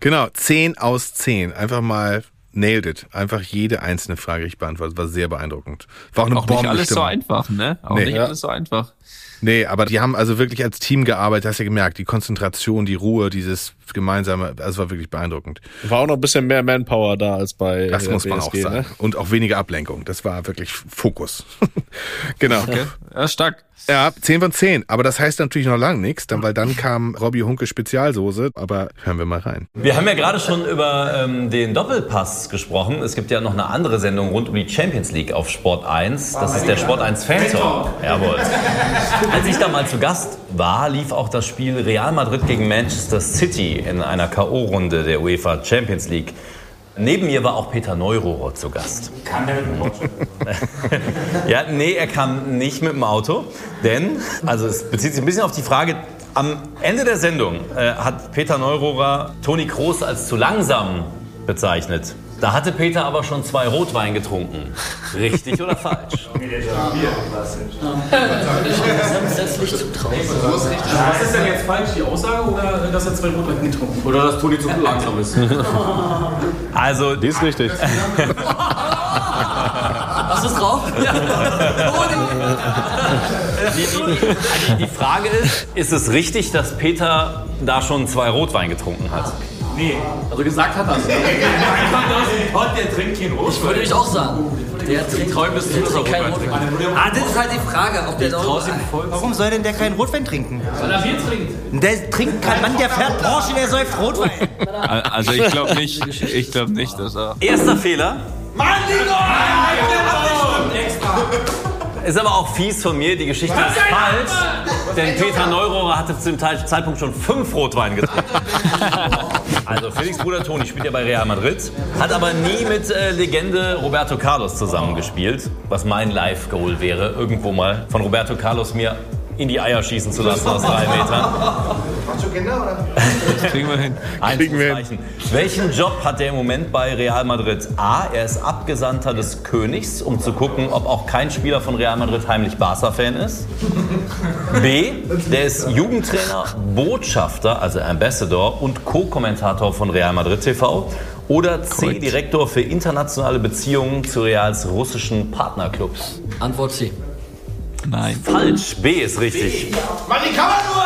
Genau, 10 aus 10. Einfach mal nailed it. Einfach jede einzelne Frage richtig beantwortet. War sehr beeindruckend. War auch eine Auch nicht alles so Bombenstimmung. einfach, ne? Auch Nee. nicht Ja. alles so einfach. Nee, aber die haben also wirklich als Team gearbeitet, hast ja gemerkt. Die Konzentration, die Ruhe, dieses gemeinsame, also war wirklich beeindruckend. War auch noch ein bisschen mehr Manpower da als bei Das äh, muss man auch sagen. Ne? Und auch weniger Ablenkung. Das war wirklich Fokus. genau. Okay. Ja, stark. Ja, 10 von 10. Aber das heißt natürlich noch lange nichts, dann, weil dann kam Robbie Hunke Spezialsoße. Aber hören wir mal rein. Wir haben ja gerade schon über ähm, den Doppelpass gesprochen. Es gibt ja noch eine andere Sendung rund um die Champions League auf Sport 1. Das ist der Sport 1 Fan Talk. Jawohl. Als ich da mal zu Gast war, lief auch das Spiel Real Madrid gegen Manchester City in einer K.O.-Runde der UEFA Champions League. Neben mir war auch Peter Neurohrer zu Gast. Kann der mit dem Auto? Ja, nee, er kam nicht mit dem Auto, denn, also es bezieht sich ein bisschen auf die Frage, am Ende der Sendung äh, hat Peter Neurohrer Toni Kroos als zu langsam bezeichnet. Da hatte Peter aber schon zwei Rotwein getrunken. Richtig oder falsch? Grundsätzlich zu trauen. Was ist denn jetzt falsch, die Aussage oder dass er zwei Rotwein getrunken hat? Oder dass Toni zu langsam ist? Also, Die ist richtig. Hast du es drauf? Ja. die, die, die, die Frage ist, ist es richtig, dass Peter da schon zwei Rotwein getrunken hat? Nee, also gesagt hat er es. Einfach aus dem Pott, der trinkt keinen Ich Rotwein. würde mich auch sagen. Der trinkt, Träume ist der er trinkt keinen Rotwein. Ah, das ist halt die Frage, ob der noch. Warum soll denn der keinen Rotwein trinken? Weil er Bier trinkt. Der trinkt kein Mann, der fährt Porsche, der säuft Rotwein. Also ich glaube nicht, ich glaube nicht, dass er. Erster Fehler. Mann, Nico! Ist aber auch fies von mir, die Geschichte ist falsch. Denn Peter Neurohrer hatte zu dem Zeitpunkt schon fünf Rotwein getrunken. Also Felix Bruder Toni spielt ja bei Real Madrid, hat aber nie mit äh, Legende Roberto Carlos zusammengespielt, was mein Live-Goal wäre, irgendwo mal von Roberto Carlos mir in die Eier schießen zu lassen aus drei Metern. Hast du Kinder oder? Das kriegen wir hin. Kriegen wir Einzuzeichen. Welchen Job hat er im Moment bei Real Madrid? A, er ist Abgesandter des Königs, um zu gucken, ob auch kein Spieler von Real Madrid heimlich Barca-Fan ist. B, der ist Jugendtrainer, Botschafter, also Ambassador und Co-Kommentator von Real Madrid TV. Oder C, Korrekt. Direktor für internationale Beziehungen zu Reals russischen Partnerclubs. Antwort C. Nein. Falsch, B ist richtig. Mann, die kann man nur!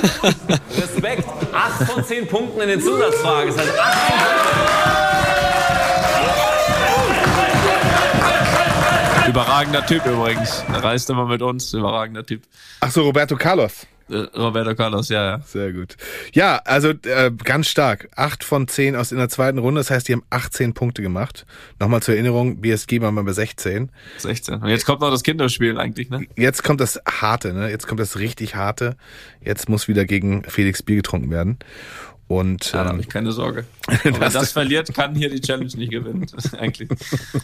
Respekt, 8 von 10 Punkten in den Zusatzfragen. Das heißt 8 von 10 Überragender Typ übrigens. Er reist immer mit uns. Überragender Typ. Ach so, Roberto Carlos. Äh, Roberto Carlos, ja, ja. Sehr gut. Ja, also äh, ganz stark. Acht von zehn aus in der zweiten Runde. Das heißt, die haben 18 Punkte gemacht. Nochmal zur Erinnerung, BSG waren wir bei 16. 16. Und jetzt kommt noch das Kinderspiel eigentlich, ne? Jetzt kommt das Harte, ne? Jetzt kommt das richtig Harte. Jetzt muss wieder gegen Felix Bier getrunken werden. Und Ja, da ähm, habe ich keine Sorge. Wenn Das- das verliert, kann hier die Challenge nicht gewinnen. Eigentlich.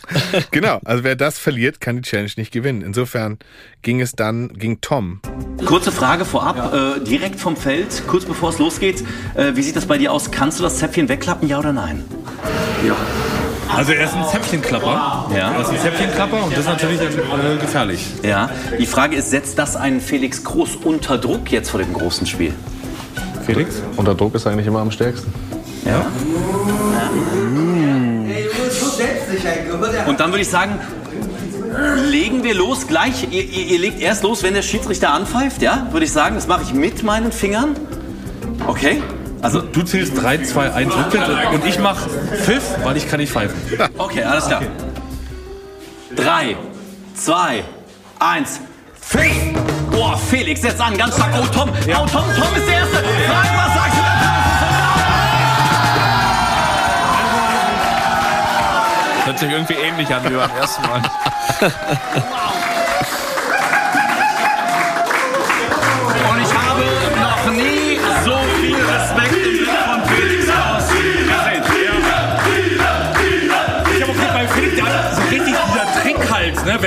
genau, also wer das verliert, kann die Challenge nicht gewinnen. Insofern ging es dann, ging Tom. Kurze Frage vorab, äh, direkt vom Feld, kurz bevor es losgeht. Äh, wie sieht das bei dir aus? Kannst du das Zäpfchen wegklappen, ja oder nein? Ja. Also er ist ein Zäpfchenklapper. Ja. Er ist ein Zäpfchenklapper und das ist natürlich äh, gefährlich. Ja. Die Frage ist, setzt das einen Felix Groß unter Druck jetzt vor dem großen Spiel? Felix, unter Druck ist eigentlich immer am stärksten. Ja. Hm. Und dann würde ich sagen, legen wir los gleich. Ihr, ihr, ihr, legt erst los, wenn der Schiedsrichter anpfeift, ja? Würde ich sagen, das mache ich mit meinen Fingern. Okay? Also du zählst 3, 2, 1 rückwärts und ich mache Pfiff, weil ich kann nicht pfeifen. Okay, alles klar. 3, 2, 1. Felix! Boah, Felix, setz an, ganz stark. Oh, Tom. Ja. Oh, Tom, Tom ist der Erste. Frage, was sagst du denn? Hört sich irgendwie ähnlich an wie beim ersten Mal.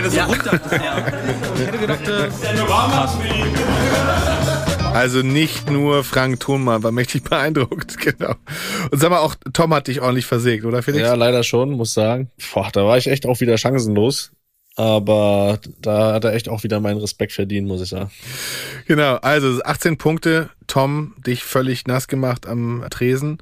Es so runter... Ich hätte gedacht, äh. Also nicht nur Frank Thunmann war mächtig beeindruckt, genau. Und sag mal, auch Tom hat dich ordentlich versägt, oder Felix? Ja, leider schon, muss sagen. Boah, da war ich echt auch wieder chancenlos. Aber da hat er echt auch wieder meinen Respekt verdient, muss ich sagen. Genau, also 18 Punkte, Tom, dich völlig nass gemacht am Tresen.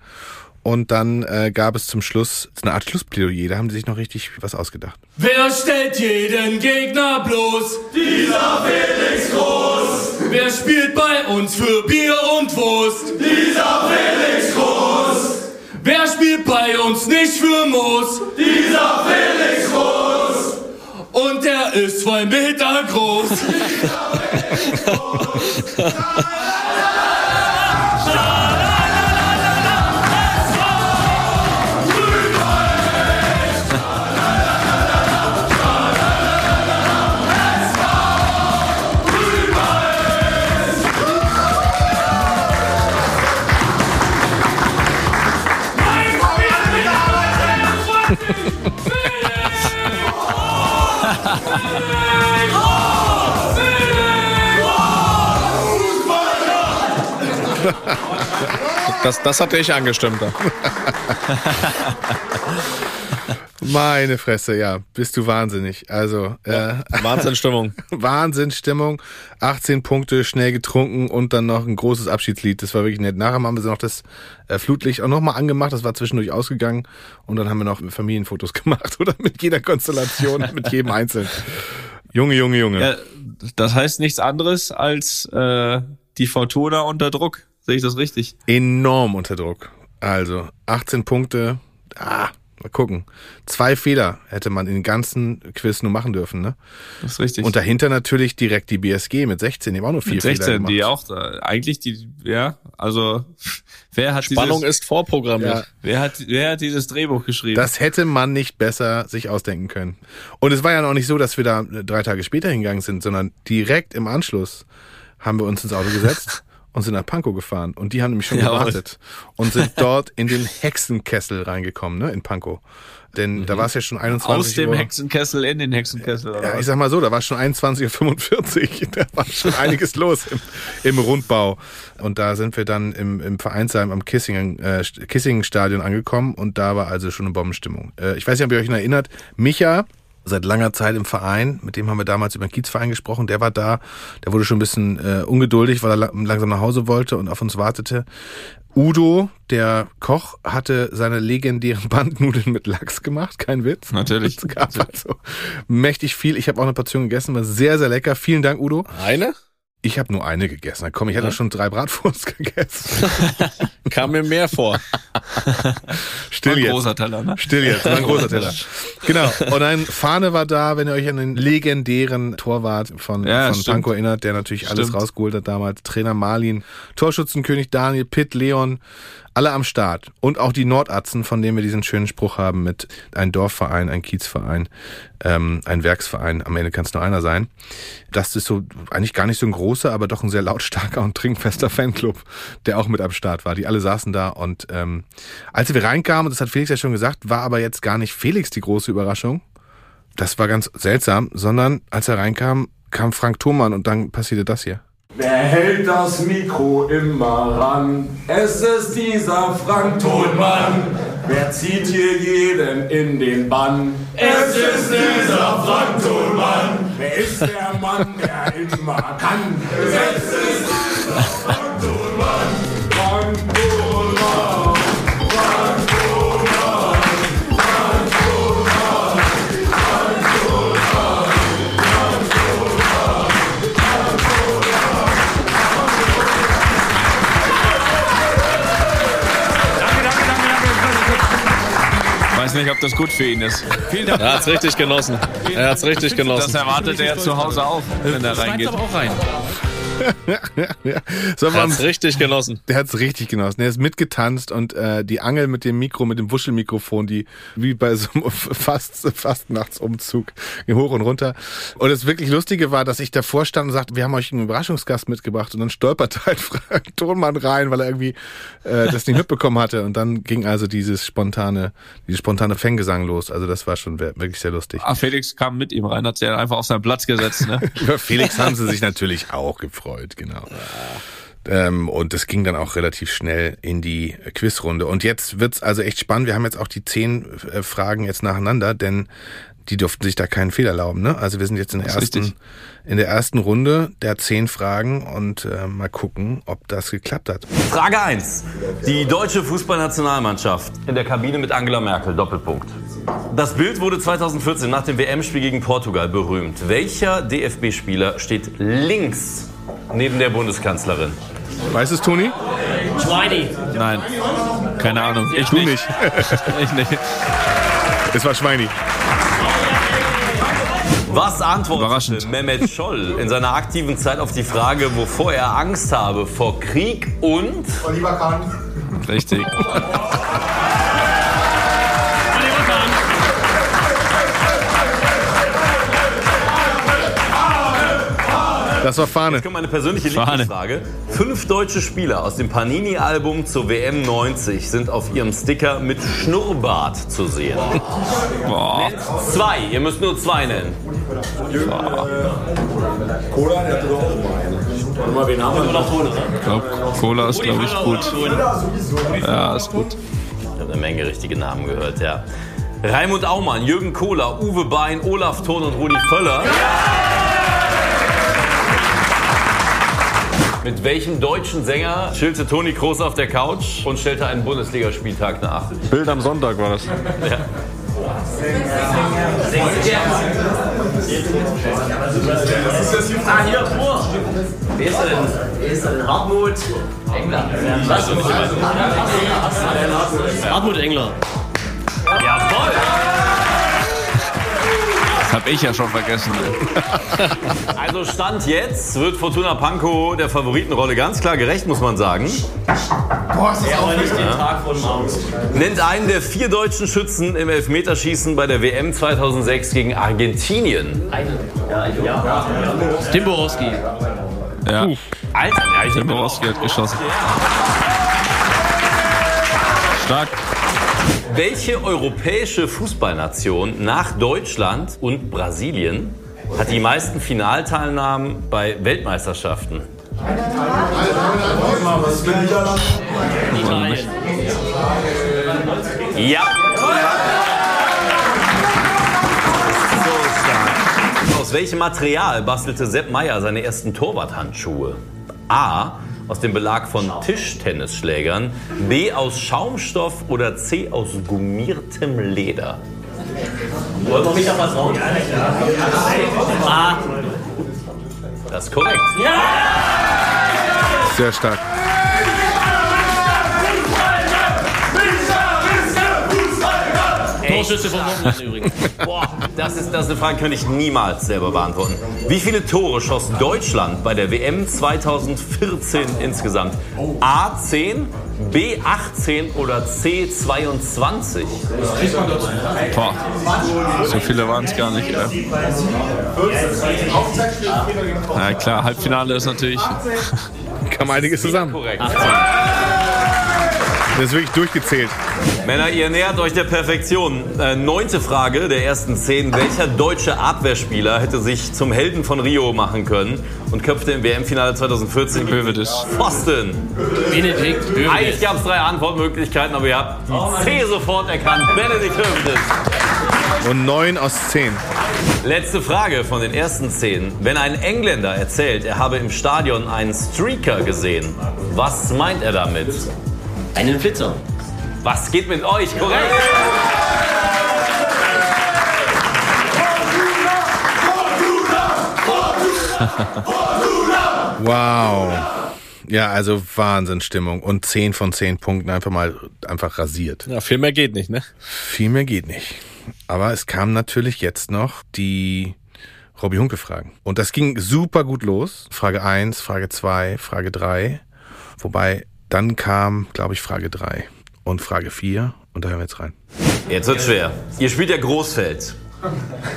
Und dann äh, gab es zum Schluss eine Art Schlussplädoyer, da haben die sich noch richtig was ausgedacht. Wer stellt jeden Gegner bloß? Dieser Felix Groß. Wer spielt bei uns für Bier und Wurst? Dieser Felix Groß. Wer spielt bei uns nicht für Moos? Dieser Felix Groß. Und er ist zwei Meter groß. Das, das hatte ich angestimmt. Meine Fresse, ja, bist du wahnsinnig. Also äh, Wahnsinnsstimmung. Wahnsinnsstimmung. 18 Punkte, schnell getrunken und dann noch ein großes Abschiedslied. Das war wirklich nett. Nachher haben wir noch das äh, Flutlicht auch nochmal angemacht. Das war zwischendurch ausgegangen. Und dann haben wir noch Familienfotos gemacht. Oder mit jeder Konstellation, mit jedem Einzelnen. Junge, Junge, Junge. Ja, das heißt nichts anderes als äh, die Fortuna unter Druck. Sehe ich das richtig? Enorm unter Druck. Also 18 Punkte. Ah, mal gucken. Zwei Fehler hätte man in den ganzen Quiz nur machen dürfen, ne? Das ist richtig. Und dahinter natürlich direkt die BSG mit 16, die haben auch nur vier Mit 16, Fehler die gemacht. auch da, eigentlich die, ja, also wer hat Spannung dieses, ist vorprogrammiert. Ja. wer hat, wer hat dieses Drehbuch geschrieben? Das hätte man nicht besser sich ausdenken können. Und es war ja noch nicht so, dass wir da drei Tage später hingegangen sind, sondern direkt im Anschluss haben wir uns ins Auto gesetzt und sind nach Pankow gefahren. Und die haben nämlich schon gewartet und sind dort in den Hexenkessel reingekommen, ne, in Pankow. Denn da war es ja schon 21 Mhm. Aus dem Uhr. Hexenkessel in den Hexenkessel. Oder Ja, ich sag mal so, da war schon 21.45 Uhr. Da war schon einiges los im, im Rundbau. Und da sind wir dann im, im Vereinsheim am Kissingen, äh, Kissingen-Stadion angekommen und da war also schon eine Bombenstimmung. Äh, ich weiß nicht, ob ihr euch noch erinnert, Micha, seit langer Zeit im Verein, mit dem haben wir damals über den Kiezverein gesprochen, der war da, der wurde schon ein bisschen äh, ungeduldig, weil er la langsam nach Hause wollte und auf uns wartete. Udo, der Koch, hatte seine legendären Bandnudeln mit Lachs gemacht, kein Witz. Natürlich. Es gab also mächtig viel. Ich habe auch eine Portion gegessen, war sehr, sehr lecker. Vielen Dank, Udo. Eine? Ich habe nur eine gegessen. Na Komm, ich hatte Ja. schon drei Bratwurst gegessen. Kam mir mehr vor. Still War ein jetzt. großer Teller, ne? Still jetzt, war ein großer Teller. Genau. Und ein Fahne war da, wenn ihr euch an den legendären Torwart von, Ja, von. Pankow erinnert, der natürlich alles Stimmt. rausgeholt hat damals. Trainer Marlin, Torschützenkönig Daniel, Pitt, Leon, alle am Start. Und auch die Nordatzen, von denen wir diesen schönen Spruch haben mit ein Dorfverein, ein Kiezverein, ähm, ein Werksverein. Am Ende kann es nur einer sein. Das ist so eigentlich gar nicht so ein großer, aber doch ein sehr lautstarker und trinkfester Fanclub, der auch mit am Start war. Die alle saßen da und ähm, als wir reinkamen, das hat Felix ja schon gesagt, war aber jetzt gar nicht Felix die große Überraschung. Das war ganz seltsam, sondern als er reinkam, kam Frank Thomann und dann passierte das hier. Wer hält das Mikro immer ran? Es ist dieser Frank Tonmann. Wer zieht hier jeden in den Bann? Es ist dieser Frank Tonmann. Wer ist der Mann, der immer kann? Es ist dieser Frank nicht, ob das gut für ihn ist. Vielen Dank. Er hat's richtig genossen. Er hat's richtig genossen. Das erwartet er zu Hause auch, wenn er reingeht. aber auch rein. Ja. So, Er hat's richtig genossen. Der hat's richtig genossen. Er ist mitgetanzt und äh, die Angel mit dem Mikro, mit dem Wuschelmikrofon, die wie bei so einem fast Fastnachtsumzug hoch und runter. Und das wirklich Lustige war, dass ich davor stand und sagte, wir haben euch einen Überraschungsgast mitgebracht und dann stolperte halt Frank Tonmann rein, weil er irgendwie äh, das nicht mitbekommen hatte. Und dann ging also dieses spontane, dieses spontane Fanggesang los. Also das war schon wirklich sehr lustig. Ah, Felix kam mit ihm rein, hat sich einfach auf seinen Platz gesetzt. Ne? Über Felix haben sie sich natürlich auch gefreut, genau. Ähm, und das ging dann auch relativ schnell in die Quizrunde. Und jetzt wird's also echt spannend. Wir haben jetzt auch die zehn äh, Fragen jetzt nacheinander, denn die durften sich da keinen Fehler erlauben. Ne? Also wir sind jetzt in der ersten, richtig. in der ersten Runde der zehn Fragen und äh, mal gucken, ob das geklappt hat. Frage 1. Die deutsche Fußballnationalmannschaft in der Kabine mit Angela Merkel. Doppelpunkt. Das Bild wurde 2014 nach dem WM-Spiel gegen Portugal berühmt. Welcher DFB-Spieler steht links neben der Bundeskanzlerin? Weißt es, Toni? Schweini. Nein. Keine Ahnung. Ich Du nicht. nicht. ich nicht. Es war Schweini. Was antwortete Mehmet Scholl in seiner aktiven Zeit auf die Frage, wovor er Angst habe? Vor Krieg und... Oliver Kahn. Richtig. Das war Fahne. Jetzt kommt meine persönliche. Lieblingsfrage. Fünf deutsche Spieler aus dem Panini-Album zur WM 90 sind auf ihrem Sticker mit Schnurrbart zu sehen. Boah. Nennt zwei, ihr müsst nur zwei nennen. Cola, der hatte doch auch mal einen. Warte mal, wen haben wir noch? Ich glaube, Cola ist, glaube ich, gut. Ja, ist gut. Ich habe eine Menge richtige Namen gehört, ja. Raimund Aumann, Jürgen Kohler, Uwe Bein, Olaf Thon und Rudi Völler. Mit welchem deutschen Sänger chillte Toni Kroos auf der Couch und stellte einen Bundesligaspieltag nach? Bild am Sonntag war das. Ja. Ah, hier, vor. Wer ist er denn? Wer ist denn? Hartmut Engler. Was? Hartmut Engler. Jawohl! Das habe ich ja schon vergessen. Also Stand jetzt wird Fortuna Pankow der Favoritenrolle ganz klar gerecht, muss man sagen. Boah, ist das ja, aber nicht den Ja. Tag von Maus. Nennt einen der vier deutschen Schützen im Elfmeterschießen bei der WM 2006 gegen Argentinien. Einen. Ja, ja. Tim Borowski. Ja. Alter, ja, ich Tim Borowski hat geschossen. Stark. Welche europäische Fußballnation nach Deutschland und Brasilien hat die meisten Finalteilnahmen bei Weltmeisterschaften? Ja. Aus welchem Material bastelte Sepp Meier seine ersten Torwarthandschuhe? A. Aus dem Belag von Tischtennisschlägern. B. Aus Schaumstoff. Oder C. Aus gummiertem Leder. Wollen wir mich auf was raus? Ah. Das ist korrekt. Sehr stark. Torschüsse von Nordland übrigens. Boah, das ist, das ist eine Frage, die könnte ich niemals selber beantworten. Wie viele Tore schoss Deutschland bei der WM 2014 insgesamt? A 10, B 18 oder C 22? Boah, so viele waren es gar nicht. Ja. Na klar, Halbfinale ist natürlich. Kam einiges zusammen. Korrekt. Das ist wirklich durchgezählt. Männer, ihr nähert euch der Perfektion. Äh, neunte Frage der ersten zehn. Welcher deutsche Abwehrspieler hätte sich zum Helden von Rio machen können und köpfte im WM-Finale 2014 Hövedes. Pfosten? Benedikt Hövedes. Eigentlich gab es drei Antwortmöglichkeiten, aber ihr habt die C sofort erkannt. Benedikt Hövedes. Und neun aus zehn. Letzte Frage von den ersten zehn. Wenn ein Engländer erzählt, er habe im Stadion einen Streaker gesehen, was meint er damit? Einen Flitzer. Was geht mit euch? Korrekt. Wow. Ja, also Wahnsinnsstimmung. Und 10 von 10 Punkten einfach mal einfach rasiert. Ja, viel mehr geht nicht, ne? Viel mehr geht nicht. Aber es kam natürlich jetzt noch die Robby Hunke Fragen. Und das ging super gut los. Frage 1, Frage 2, Frage 3. Wobei dann kam, glaube ich, Frage 3 und Frage 4. Und da hören wir jetzt rein. Jetzt wird's schwer. Ihr spielt ja Großfeld.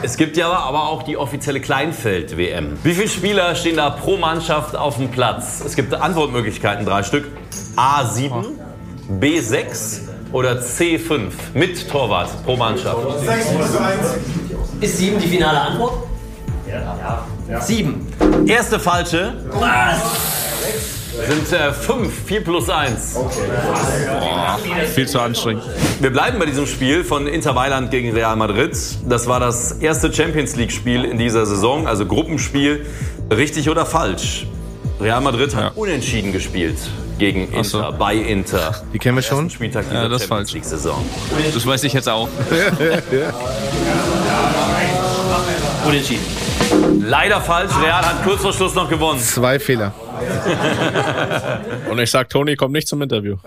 Es gibt ja aber auch die offizielle Kleinfeld-WM. Wie viele Spieler stehen da pro Mannschaft auf dem Platz? Es gibt Antwortmöglichkeiten, drei Stück. A7, B6 oder C5 mit Torwart pro Mannschaft. Ist sieben die finale Antwort? Ja. Sieben. Erste falsche. Was? Sind äh, fünf, vier plus eins. Boah, viel zu anstrengend. Wir bleiben bei diesem Spiel von Inter Mailand gegen Real Madrid. Das war das erste Champions League Spiel in dieser Saison, also Gruppenspiel. Richtig oder falsch? Real Madrid hat unentschieden gespielt gegen Inter, so. bei Inter. Die kennen wir schon. Spieltag Ja, dieser das ist Champions falsch. League Saison. Das weiß ich jetzt auch. Unentschieden. Leider falsch. Real hat kurz vor Schluss noch gewonnen. Zwei Fehler. Und ich sag, Toni kommt nicht zum Interview.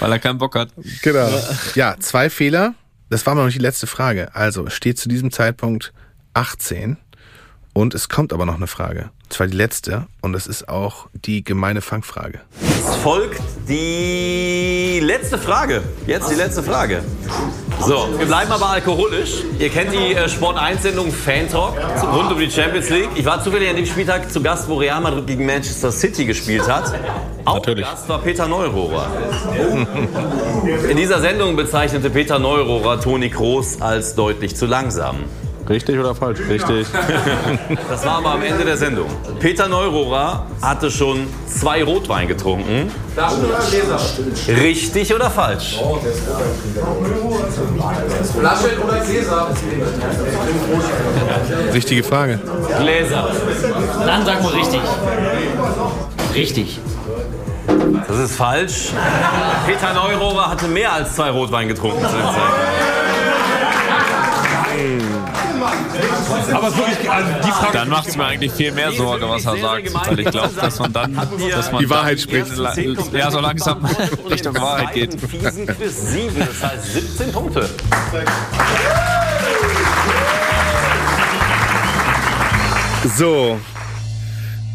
Weil er keinen Bock hat. Genau. Ja, zwei Fehler. Das war aber noch nicht die letzte Frage. Also es steht zu diesem Zeitpunkt 18 und es kommt aber noch eine Frage. Und zwar die letzte und es ist auch die gemeine Fangfrage. Folgt die letzte Frage. Jetzt die letzte Frage. So, wir bleiben aber alkoholisch. Ihr kennt die äh, Sport 1-Sendung Fan Talk rund um die Champions League. Ich war zufällig an dem Spieltag zu Gast, wo Real Madrid gegen Manchester City gespielt hat. Auch Natürlich. Gast war Peter Neurohrer. In dieser Sendung bezeichnete Peter Neurohrer Toni Kroos als deutlich zu langsam. Richtig oder falsch? Richtig. Das war aber am Ende der Sendung. Peter Neurohrer hatte schon zwei Rotwein getrunken. Flaschen oder Gläser? Richtig oder falsch? Flaschen oder Gläser? Richtige Frage. Gläser. Dann sag mal richtig. Richtig. Das ist falsch. Peter Neurohrer hatte mehr als zwei Rotwein getrunken zu dem Zeitpunkt. Aber wirklich, also die Frage. Dann macht es mir eigentlich viel mehr Sorge, was er sagt. Weil ich glaube, dass man dann, dass man Die Wahrheit dann spricht. Ja, so langsam Richtung Wahrheit geht. Fiesen Quiz 7, das heißt 17 Punkte. So,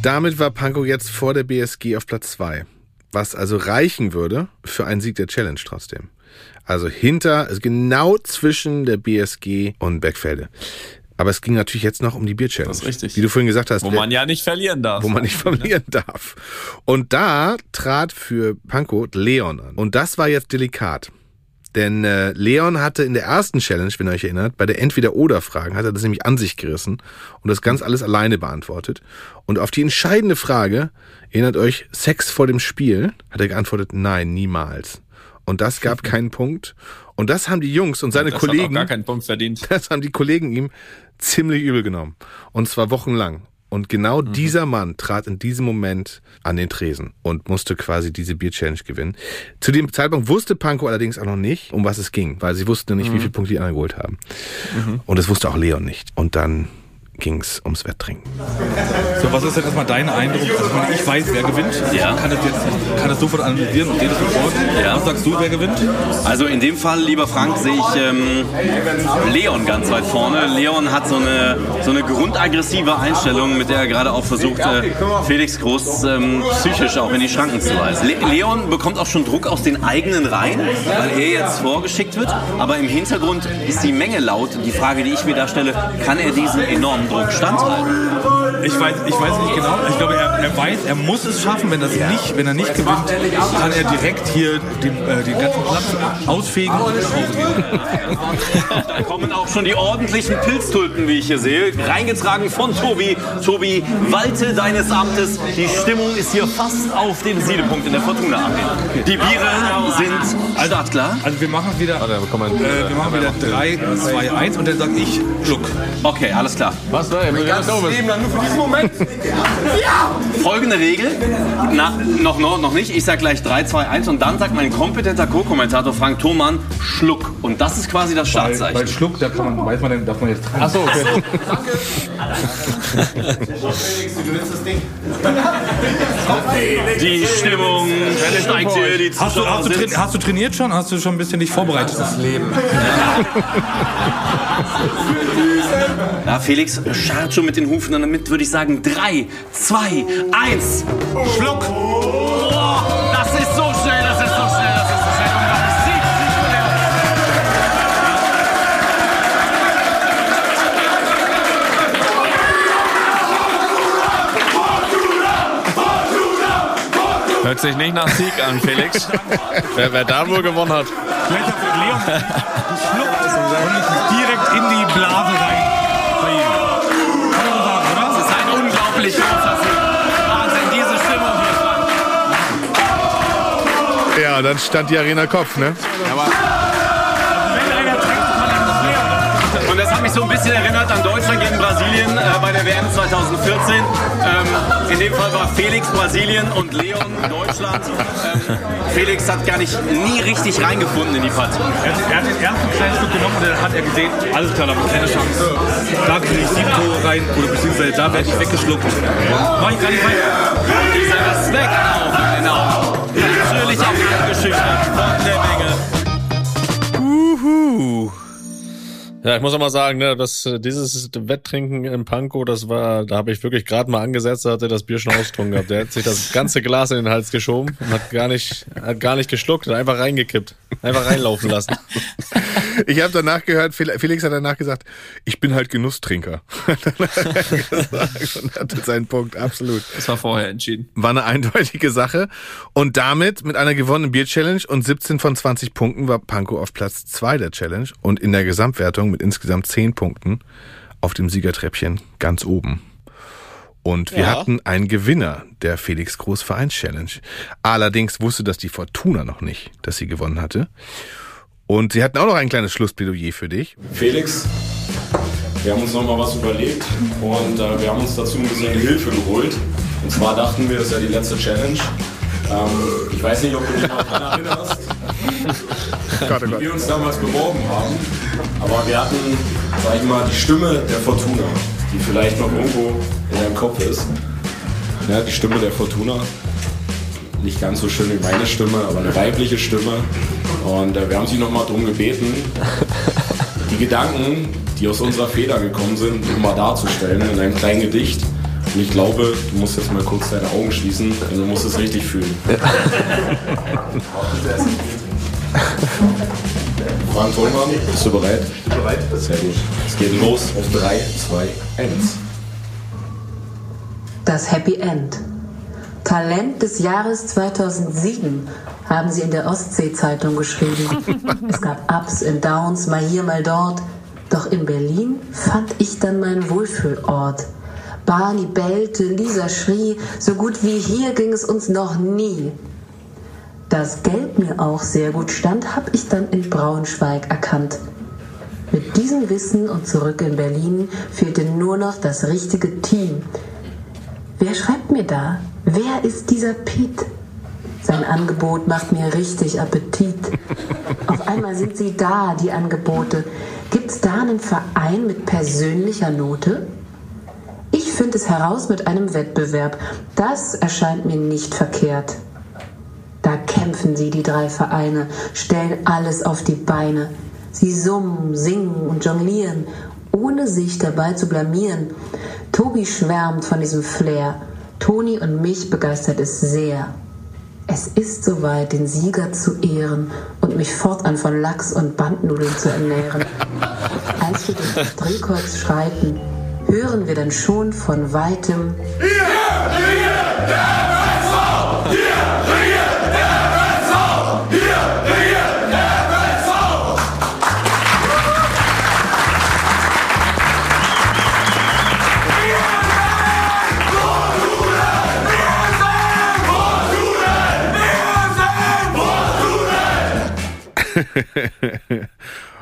damit war Pankow jetzt vor der BSG auf Platz zwei, was also reichen würde für einen Sieg der Challenge trotzdem. Also hinter, also genau zwischen der BSG und Beckfelde. Aber es ging natürlich jetzt noch um die Bier-Challenge. Das ist richtig. Wie du vorhin gesagt hast. Wo man ja nicht verlieren darf. wo man nicht verlieren darf. Und da trat für Pankow Leon an. Und das war jetzt delikat. Denn äh, Leon hatte in der ersten Challenge, wenn ihr euch erinnert, bei der Entweder-Oder-Fragen, hat er das nämlich an sich gerissen und das ganz alles alleine beantwortet. Und auf die entscheidende Frage, erinnert euch, Sex vor dem Spiel, hat er geantwortet, nein, niemals. Und das gab keinen Punkt. Und das haben die Jungs und seine das Hat auch Kollegen, gar keinen Punkt verdient. das haben die Kollegen ihm ziemlich übel genommen. Und zwar wochenlang. Und genau Mhm. dieser Mann trat in diesem Moment an den Tresen und musste quasi diese Bier-Challenge gewinnen. Zu dem Zeitpunkt wusste Panko allerdings auch noch nicht, um was es ging, weil sie wussten nicht, wie Mhm. viele Punkte die anderen geholt haben. Und das wusste auch Leon nicht. Und dann ging's ums Wetttrinken. So, was ist denn erstmal dein Eindruck? Also, ich, meine, ich weiß, wer gewinnt. Ja. Ich kann das jetzt kann das sofort analysieren und dir das sofort. Ja. Was sagst du, wer gewinnt? Also in dem Fall, lieber Frank, sehe ich ähm, Leon ganz weit vorne. Leon hat so eine, so eine grundaggressive Einstellung, mit der er gerade auch versucht, äh, Felix Groß ähm, psychisch auch in die Schranken zu weisen. Le Leon bekommt auch schon Druck aus den eigenen Reihen, weil er jetzt vorgeschickt wird. Aber im Hintergrund ist die Menge laut. Die Frage, die ich mir da stelle, kann er diesen enormen Druck standhalten? Ich weiß, ich weiß nicht genau. Ich glaube, er, er weiß, er muss es schaffen. Wenn, das nicht, wenn er nicht gewinnt, kann er direkt hier den, äh, den ganzen Platz ausfegen und nach Hause gehen. Da kommen auch schon die ordentlichen Pilztulpen, wie ich hier sehe, reingetragen von Tobi. Tobi, walte deines Amtes. Die Stimmung ist hier fast auf den Siedepunkt in der Fortuna angekommen. Die Biere sind startklar. Also wir machen wieder, äh, wir machen wieder 3, 2, 1 und dann sag ich Schluck. Okay, alles klar. Was war denn? ganzes Leben lang nur für diesen Moment. ja! Folgende Regel, na, noch, noch, noch nicht, ich sag gleich 3, 2, 1 und dann sagt mein kompetenter Co-Kommentator Frank Thomann Schluck. Und das ist quasi das Startzeichen. weil Schluck, da kann man, weiß man, darf man jetzt trinken. Achso, okay. Die Stimmung steigt hier, die Hast du, Zuschauer hast, du sind- train- hast du trainiert schon? Hast du schon ein bisschen dich vorbereitet? Das Leben. Ja, Felix scharrt schon mit den Hufen und damit würde ich sagen 3, 2, 1. Schluck! Oh, das ist so schnell, das ist so schnell, das ist so schnell. Unglaublich. Sieg, Sieg für Leon. Hört sich nicht nach Sieg an, Felix. wer, wer da wohl gewonnen hat. Vielleicht hat Leon geschluckt und direkt in die Blase Ja, dann stand die Arena Kopf, ne? Und das hat mich so ein bisschen erinnert an Deutschland gegen Brasilien äh, bei der WM 2014. Ähm, in dem Fall war Felix Brasilien und Leon Deutschland. Ähm, Felix hat gar nicht nie richtig reingefunden in die Partie. Er hat, er hat den ersten kleinen Stück genommen und dann hat er gesehen, alles klar, da habe ich keine Chance. Da kriege ich sieben Tore rein oder beziehungsweise da werde ich weggeschluckt. Mach ich gar nicht weiter. Dieser Respekt auch, genau. Natürlich auch eingeschüchtert von der Menge. Uhu. Ja, ich muss auch mal sagen, ne, dass äh, dieses Wetttrinken im Pankow, das war, da habe ich wirklich gerade mal angesetzt, da hat er das Bier schon ausgetrunken gehabt. Der hat sich das ganze Glas in den Hals geschoben und hat gar nicht, hat gar nicht geschluckt, hat einfach reingekippt, einfach reinlaufen lassen. Ich habe danach gehört, Fel- Felix hat danach gesagt, ich bin halt Genusstrinker. und hatte seinen Punkt, absolut. Das war vorher entschieden. War eine eindeutige Sache. Und damit, mit einer gewonnenen Bier-Challenge und 17 von 20 Punkten, war Pankow auf Platz 2 der Challenge und in der Gesamtwertung mit insgesamt 10 Punkten auf dem Siegertreppchen ganz oben. Und wir Ja. hatten einen Gewinner der Felix Groß Vereins Challenge. Allerdings wusste das die Fortuna noch nicht, dass sie gewonnen hatte. Und sie hatten auch noch ein kleines Schlussplädoyer für dich. Felix, wir haben uns noch mal was überlegt und äh, wir haben uns dazu ein bisschen Hilfe geholt. Und zwar dachten wir, es ist ja die letzte Challenge. Ähm, ich weiß nicht, ob du dich noch daran erinnerst, wie wir uns damals beworben haben. Aber wir hatten, sag ich mal, die Stimme der Fortuna, die vielleicht noch irgendwo in deinem Kopf ist. Ja, die Stimme der Fortuna. Nicht ganz so schön wie meine Stimme, aber eine weibliche Stimme. Und äh, wir haben sie nochmal darum gebeten, die Gedanken, die aus unserer Feder gekommen sind, nochmal darzustellen in einem kleinen Gedicht. Und ich glaube, du musst jetzt mal kurz deine Augen schließen, denn du musst es richtig fühlen. Frank Thunmann, bist du bereit? Ich bin bereit. Sehr gut. Es geht los auf 3, 2, 1. Das Happy End. Talent des Jahres 2007 haben sie in der Ostsee-Zeitung geschrieben. Es gab Ups und Downs, mal hier, mal dort. Doch in Berlin fand ich dann meinen Wohlfühlort. Barney bellte, Lisa schrie, so gut wie hier ging es uns noch nie. Dass Gelb mir auch sehr gut stand, hab ich dann in Braunschweig erkannt. Mit diesem Wissen und zurück in Berlin fehlte nur noch das richtige Team. Wer schreibt mir da? Wer ist dieser Pete? Sein Angebot macht mir richtig Appetit. Auf einmal sind sie da, die Angebote. Gibt's da einen Verein mit persönlicher Note? Ich finde es heraus mit einem Wettbewerb. Das erscheint mir nicht verkehrt. Da kämpfen sie, die drei Vereine, stellen alles auf die Beine. Sie summen, singen und jonglieren, ohne sich dabei zu blamieren. Tobi schwärmt von diesem Flair. Toni und mich begeistert es sehr. Es ist soweit, den Sieger zu ehren und mich fortan von Lachs und Bandnudeln zu ernähren. Als wir durch das Drehkreuz schreiten, hören wir dann schon von weitem.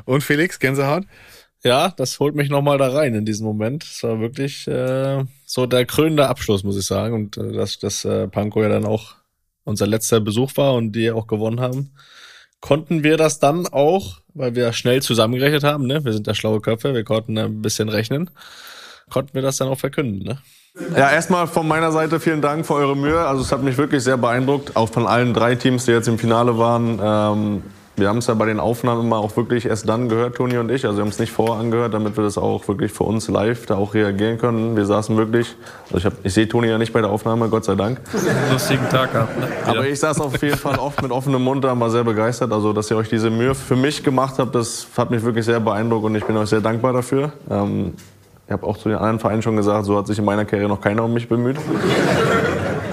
Und Felix, Gänsehaut? Ja, das holt mich nochmal da rein in diesen Moment. Es war wirklich äh, so der krönende Abschluss, muss ich sagen. Und äh, dass, dass äh, Panko ja dann auch unser letzter Besuch war und die auch gewonnen haben, konnten wir das dann auch, weil wir schnell zusammengerechnet haben, ne? Wir sind ja schlaue Köpfe, wir konnten ein bisschen rechnen, konnten wir das dann auch verkünden, ne? Ja, erstmal von meiner Seite vielen Dank für eure Mühe. Also es hat mich wirklich sehr beeindruckt, auch von allen drei Teams, die jetzt im Finale waren. Ähm, wir haben es ja bei den Aufnahmen immer auch wirklich erst dann gehört, Toni und ich. Also wir haben es nicht vorher angehört, damit wir das auch wirklich für uns live da auch reagieren können. Wir saßen wirklich, also ich, hab, ich sehe Toni ja nicht bei der Aufnahme, Gott sei Dank. Lustigen Tag gehabt. Ne? Aber ich saß auf jeden Fall oft mit offenem Mund da und war sehr begeistert. Also dass ihr euch diese Mühe für mich gemacht habt, das hat mich wirklich sehr beeindruckt und ich bin euch sehr dankbar dafür. Ähm, ich habe auch zu den anderen Vereinen schon gesagt, so hat sich in meiner Karriere noch keiner um mich bemüht.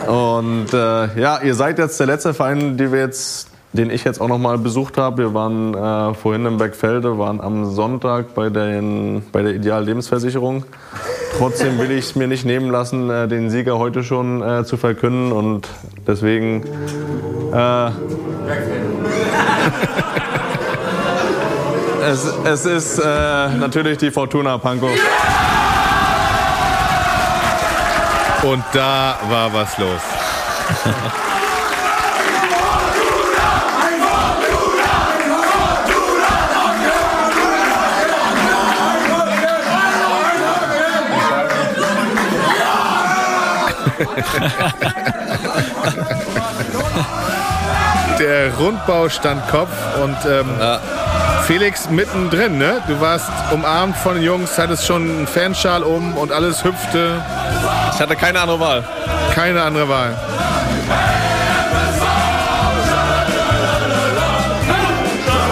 Und äh, ja, ihr seid jetzt der letzte Verein, die wir jetzt, den ich jetzt auch noch mal besucht habe. Wir waren äh, vorhin im Bergfelde, waren am Sonntag bei, den, bei der Ideal Lebensversicherung. Trotzdem will ich es mir nicht nehmen lassen, äh, den Sieger heute schon äh, zu verkünden und deswegen. Äh, es, es ist äh, natürlich die Fortuna Pankow. Und da war was los. Der Rundbau stand Kopf und ähm, Felix mittendrin, ne? Du warst umarmt von den Jungs, hattest schon einen Fanschal um und alles hüpfte. Ich hatte keine andere Wahl. Keine andere Wahl.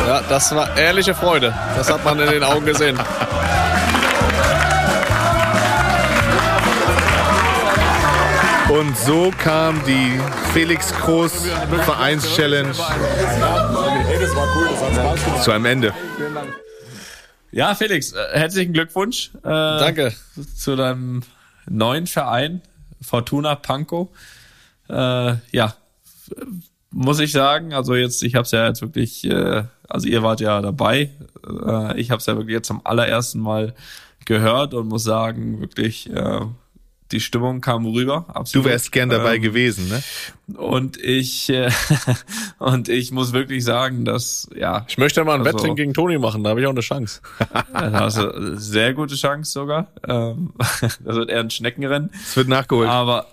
Ja, das war ehrliche Freude. Das hat man in den Augen gesehen. Und so kam die Felix Groß Vereins-Challenge zu einem Ende. Ja, Felix, äh, herzlichen Glückwunsch. Äh, Danke. Zu deinem neuen Verein, Fortuna Pankow. Äh, ja, muss ich sagen, also jetzt, ich habe es ja jetzt wirklich, äh, also ihr wart ja dabei. Äh, ich habe es ja wirklich jetzt zum allerersten Mal gehört und muss sagen, wirklich, äh, die Stimmung kam rüber. Absolut. Du wärst gern dabei Ähm, gewesen, ne? Und ich äh, und ich muss wirklich sagen, dass ja. Ich möchte mal ein also- Wettring gegen Toni machen, da habe ich auch eine Chance. Eine sehr gute Chance sogar. Ähm, das wird eher ein Schneckenrennen. Es wird nachgeholt. Aber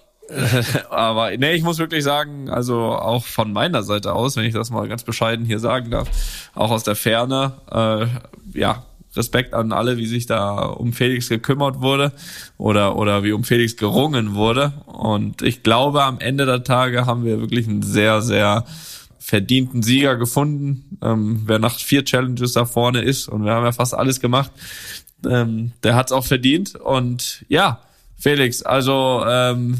aber nee, ich muss wirklich sagen, also auch von meiner Seite aus, wenn ich das mal ganz bescheiden hier sagen darf, auch aus der Ferne, äh, ja, Respekt an alle, wie sich da um Felix gekümmert wurde oder oder wie um Felix gerungen wurde. Und ich glaube, am Ende der Tage haben wir wirklich einen sehr sehr verdienten Sieger gefunden. Ähm, wer nach vier Challenges da vorne ist und wir haben ja fast alles gemacht, ähm, der hat's auch verdient. Und ja, Felix, also ähm,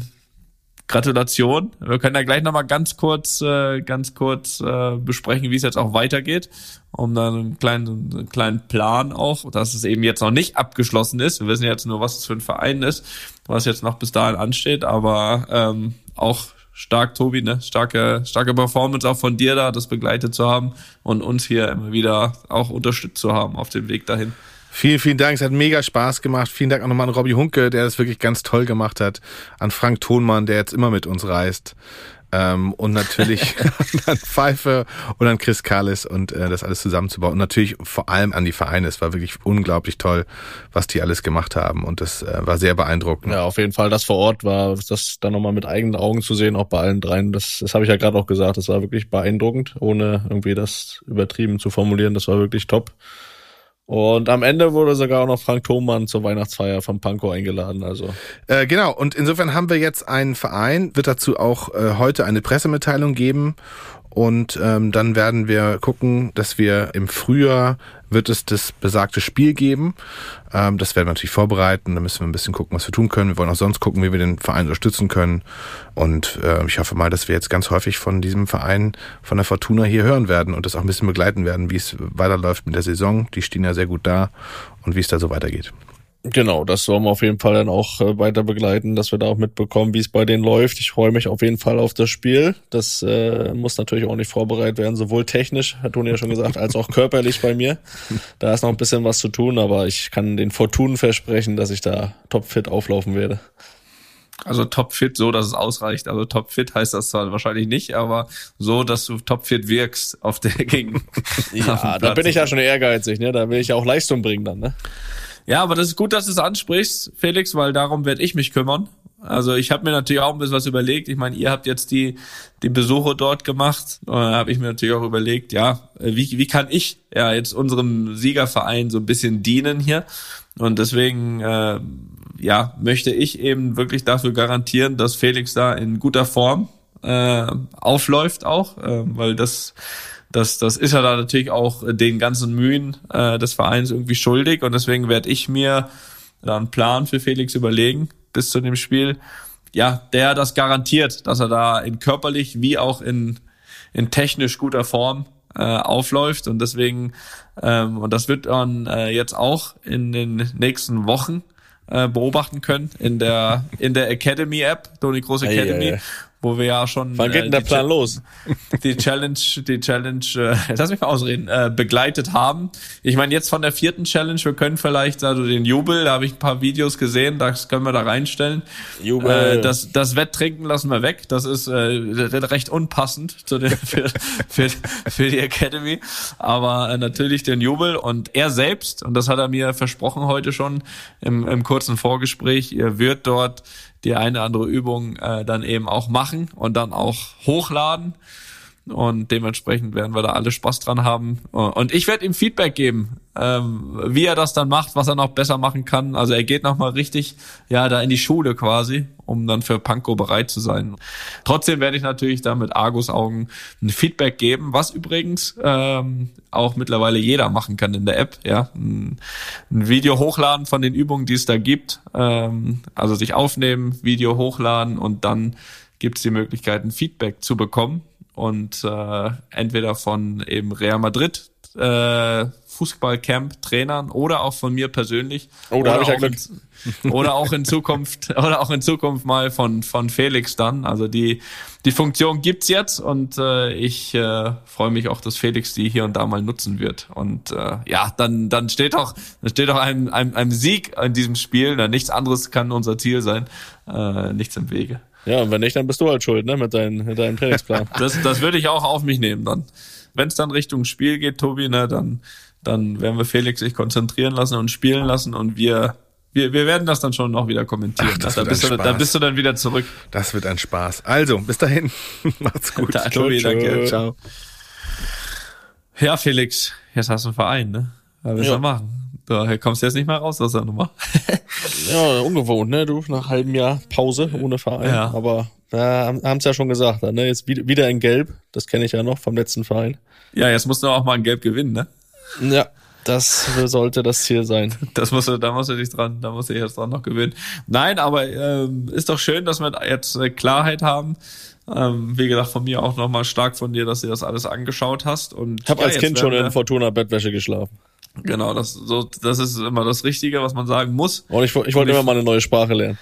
Gratulation. Wir können ja gleich nochmal ganz kurz, äh, ganz kurz äh, besprechen, wie es jetzt auch weitergeht, um dann einen kleinen, einen kleinen Plan auch, dass es eben jetzt noch nicht abgeschlossen ist. Wir wissen jetzt nur, was es für ein Verein ist, was jetzt noch bis dahin ansteht, aber ähm, auch stark, Tobi, ne? Starke, starke Performance auch von dir da, das begleitet zu haben und uns hier immer wieder auch unterstützt zu haben auf dem Weg dahin. Vielen, vielen Dank. Es hat mega Spaß gemacht. Vielen Dank auch nochmal an Robbie Hunke, der das wirklich ganz toll gemacht hat. An Frank Thonmann, der jetzt immer mit uns reist. Ähm, und natürlich an Pfeife und an Chris Kallis und äh, das alles zusammenzubauen. Und natürlich vor allem an die Vereine. Es war wirklich unglaublich toll, was die alles gemacht haben. Und das äh, war sehr beeindruckend. Ja, auf jeden Fall. Das vor Ort war, das dann nochmal mit eigenen Augen zu sehen, auch bei allen dreien. Das, das habe ich ja gerade auch gesagt. Das war wirklich beeindruckend, ohne irgendwie das übertrieben zu formulieren. Das war wirklich top. Und am Ende wurde sogar auch noch Frank Thomann zur Weihnachtsfeier von Pankow eingeladen. Also Äh, genau, und insofern haben wir jetzt einen Verein, wird dazu auch äh, heute eine Pressemitteilung geben. Und ähm, dann werden wir gucken, dass wir im Frühjahr wird es das besagte Spiel geben. Ähm, das werden wir natürlich vorbereiten. Da müssen wir ein bisschen gucken, was wir tun können. Wir wollen auch sonst gucken, wie wir den Verein unterstützen können. Und äh, ich hoffe mal, dass wir jetzt ganz häufig von diesem Verein, von der Fortuna hier hören werden und das auch ein bisschen begleiten werden, wie es weiterläuft mit der Saison. Die stehen ja sehr gut da und wie es da so weitergeht. Genau, das sollen wir auf jeden Fall dann auch äh, weiter begleiten, dass wir da auch mitbekommen, wie es bei denen läuft. Ich freue mich auf jeden Fall auf das Spiel. Das äh, muss natürlich auch nicht vorbereitet werden, sowohl technisch, hat Toni ja schon gesagt, als auch körperlich bei mir. Da ist noch ein bisschen was zu tun, aber ich kann den Fortunen versprechen, dass ich da topfit auflaufen werde. Also topfit, so dass es ausreicht. Also topfit heißt das zwar wahrscheinlich nicht, aber so, dass du topfit wirkst auf der Gegend. Ja, da bin ich ja schon ehrgeizig, ne? Da will ich ja auch Leistung bringen dann, ne? Ja, aber das ist gut, dass du es ansprichst, Felix, weil darum werde ich mich kümmern. Also ich habe mir natürlich auch ein bisschen was überlegt. Ich meine, ihr habt jetzt die die Besuche dort gemacht. Da habe ich mir natürlich auch überlegt, ja, wie wie kann ich ja jetzt unserem Siegerverein so ein bisschen dienen hier? Und deswegen äh, ja möchte ich eben wirklich dafür garantieren, dass Felix da in guter Form äh, aufläuft auch, äh, weil das das, das ist er da natürlich auch den ganzen Mühen äh, des Vereins irgendwie schuldig. Und deswegen werde ich mir da einen Plan für Felix überlegen bis zu dem Spiel, ja, der das garantiert, dass er da in körperlich wie auch in, in technisch guter Form äh, aufläuft. Und deswegen ähm, und das wird man äh, jetzt auch in den nächsten Wochen äh, beobachten können in der in der Academy App, Toni Groß Ei, Academy, ei, ei. Wo wir ja schon Wann geht äh, denn der die Plan Cha- los? die Challenge, die Challenge, äh, lass mich mal ausreden, äh, begleitet haben. Ich meine, jetzt von der vierten Challenge, wir können vielleicht also den Jubel, da habe ich ein paar Videos gesehen, das können wir da reinstellen. Jubel. Äh, das, das Wetttrinken lassen wir weg, das ist äh, recht unpassend zu den, für, für, für die Academy. Aber äh, natürlich den Jubel und er selbst, und das hat er mir versprochen heute schon im, im kurzen Vorgespräch, er wird dort die eine andere Übung äh, dann eben auch machen und dann auch hochladen. Und dementsprechend werden wir da alle Spaß dran haben. Und ich werde ihm Feedback geben, ähm, wie er das dann macht, was er noch besser machen kann. Also er geht nochmal richtig, ja, da in die Schule quasi, um dann für Panko bereit zu sein. Trotzdem werde ich natürlich da mit Argus-Augen ein Feedback geben, was übrigens ähm, auch mittlerweile jeder machen kann in der App. Ja, ein, ein Video hochladen von den Übungen, die es da gibt. Ähm, also sich aufnehmen, Video hochladen und dann gibt es die Möglichkeit, ein Feedback zu bekommen und äh, entweder von eben Real Madrid äh, Fußballcamp Trainern oder auch von mir persönlich. Oh, da Oder ja auch Glück. in- oder auch in Zukunft oder auch in Zukunft mal von von Felix dann. Also die die Funktion gibt's jetzt und äh, ich äh, freue mich auch dass Felix die hier und da mal nutzen wird. Und äh, ja dann dann steht auch dann steht auch ein, ein, ein Sieg in diesem Spiel. Nichts anderes kann unser Ziel sein. Äh, nichts im Wege Ja, und wenn nicht, dann bist du halt schuld, ne, mit, dein, mit deinem Trainingsplan. das, das würde ich auch auf mich nehmen dann. Wenn es dann Richtung Spiel geht, Tobi, ne, dann, dann werden wir Felix sich konzentrieren lassen und spielen lassen und wir, wir, wir werden das dann schon noch wieder kommentieren. Ach, das da, wird bist ein du, da bist du dann wieder zurück. Das wird ein Spaß. Also, bis dahin. Macht's gut. Da, Tobi, danke. Ciao. Ja, Felix, jetzt hast du einen Verein, ne? Was willst du Ja. machen? Da kommst du jetzt nicht mehr raus aus der Nummer. Ja, ungewohnt, ne, du, nach halbem Jahr Pause ohne Verein. Ja. Aber wir haben es ja schon gesagt, ne, jetzt wieder, in Gelb. Das kenne ich ja noch vom letzten Verein. Ja, jetzt musst du auch mal ein Gelb gewinnen, ne? Ja, das sollte das Ziel sein. Das musst du, da musst du dich dran, da musst du dich jetzt dran noch gewinnen. Nein, aber ähm, ist doch schön, dass wir jetzt äh, Klarheit haben. Ähm, wie gesagt, von mir auch nochmal stark von dir, dass du das alles angeschaut hast. Und Ich habe ja, als Kind schon in Fortuna Bettwäsche geschlafen. Genau, das, so, das ist immer das Richtige, was man sagen muss. Und ich, ich wollte immer mal eine neue Sprache lernen.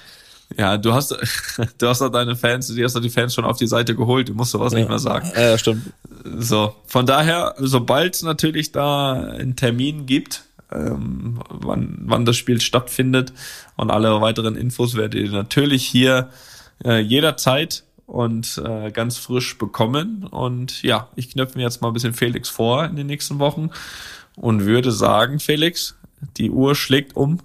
Ja, du hast, du hast doch deine Fans, die hast doch die Fans schon auf die Seite geholt, du musst sowas nicht mehr sagen. Ja, stimmt. So, von daher, sobald es natürlich da einen Termin gibt, ähm, wann, wann das Spiel stattfindet und alle weiteren Infos werdet ihr natürlich hier äh, jederzeit und äh, ganz frisch bekommen. Und ja, ich knöpfe mir jetzt mal ein bisschen Felix vor in den nächsten Wochen und würde sagen, Felix, die Uhr schlägt um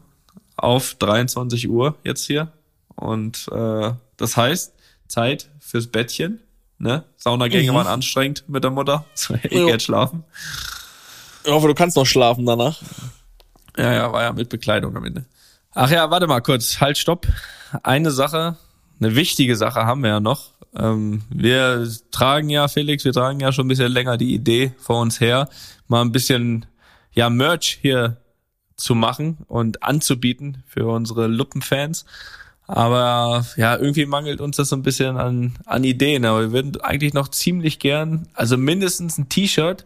auf 23 Uhr jetzt hier. Und äh, das heißt, Zeit fürs Bettchen. Ne? Saunagänge Mhm. waren anstrengend mit der Mutter. Ich jetzt schlafen. Ich hoffe, du kannst noch schlafen danach. Ja, ja, war ja mit Bekleidung am Ende. Ach ja, warte mal kurz. Halt, stopp. Eine Sache, eine wichtige Sache haben wir ja noch. Ähm, wir tragen ja, Felix, wir tragen ja schon ein bisschen länger die Idee vor uns her, mal ein bisschen, ja, Merch hier zu machen und anzubieten für unsere Luppenfans. Aber ja, irgendwie mangelt uns das so ein bisschen an, an Ideen. Aber wir würden eigentlich noch ziemlich gern, also mindestens ein T-Shirt,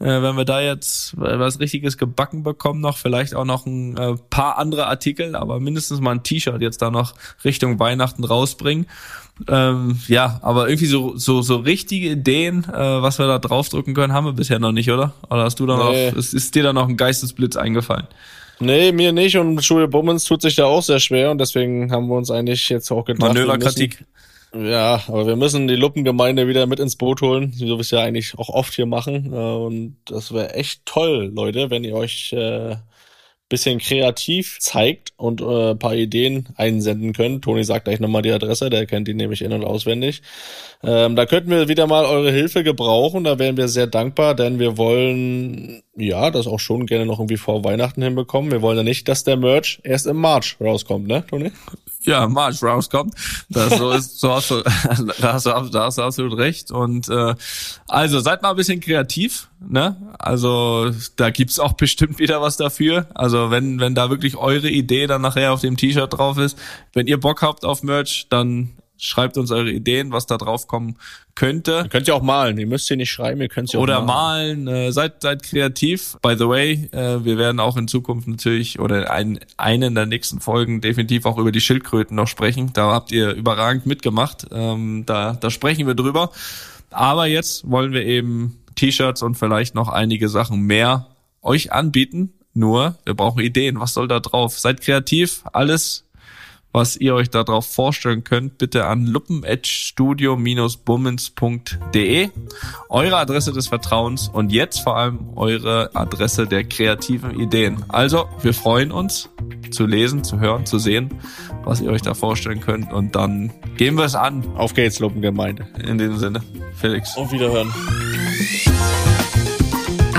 äh, wenn wir da jetzt was Richtiges gebacken bekommen, noch vielleicht auch noch ein äh, paar andere Artikel, aber mindestens mal ein T-Shirt jetzt da noch Richtung Weihnachten rausbringen. Ähm, ja, aber irgendwie so so so richtige Ideen, äh, was wir da draufdrücken können, haben wir bisher noch nicht, oder? Oder hast du da Nee. noch, ist, ist dir da noch ein Geistesblitz eingefallen? Nee, mir nicht und Schule Bummens tut sich da auch sehr schwer und deswegen haben wir uns eigentlich jetzt auch gedacht. Manöverkritik. Ja, aber wir müssen die Luppengemeinde wieder mit ins Boot holen, wie wir es ja eigentlich auch oft hier machen. Äh, Und das wäre echt toll, Leute, wenn ihr euch äh, bisschen kreativ zeigt und äh, ein paar Ideen einsenden könnt. Toni sagt gleich nochmal die Adresse, der kennt die nämlich in- und auswendig. Ähm, da könnten wir wieder mal eure Hilfe gebrauchen, da wären wir sehr dankbar, denn wir wollen ja das auch schon gerne noch irgendwie vor Weihnachten hinbekommen. Wir wollen ja nicht, dass der Merch erst im March rauskommt, ne, Toni? ja, March rauskommt. Das so ist, so hast du, da hast du, da hast du absolut recht. Und äh, also seid mal ein bisschen kreativ, ne? Also da gibt's auch bestimmt wieder was dafür. Also wenn wenn da wirklich eure Idee dann nachher auf dem T-Shirt drauf ist, wenn ihr Bock habt auf Merch, dann schreibt uns eure Ideen, was da drauf kommen könnte. Ihr könnt ja auch malen, ihr müsst hier nicht schreiben, ihr könnt ja auch Oder malen. malen, äh, seid, seid kreativ. By the way, äh, wir werden auch in Zukunft natürlich oder ein, einen der nächsten Folgen definitiv auch über die Schildkröten noch sprechen. Da habt ihr überragend mitgemacht. Ähm, da, da sprechen wir drüber. Aber jetzt wollen wir eben T-Shirts und vielleicht noch einige Sachen mehr euch anbieten. Nur, wir brauchen Ideen. Was soll da drauf? Seid kreativ. Alles was ihr euch darauf vorstellen könnt, bitte an luppenedgestudio-bummens.de. Eure Adresse des Vertrauens und jetzt vor allem eure Adresse der kreativen Ideen. Also, wir freuen uns zu lesen, zu hören, zu sehen, was ihr euch da vorstellen könnt und dann gehen wir es an. Auf geht's, Luppengemeinde. In dem Sinne, Felix. Auf Wiederhören.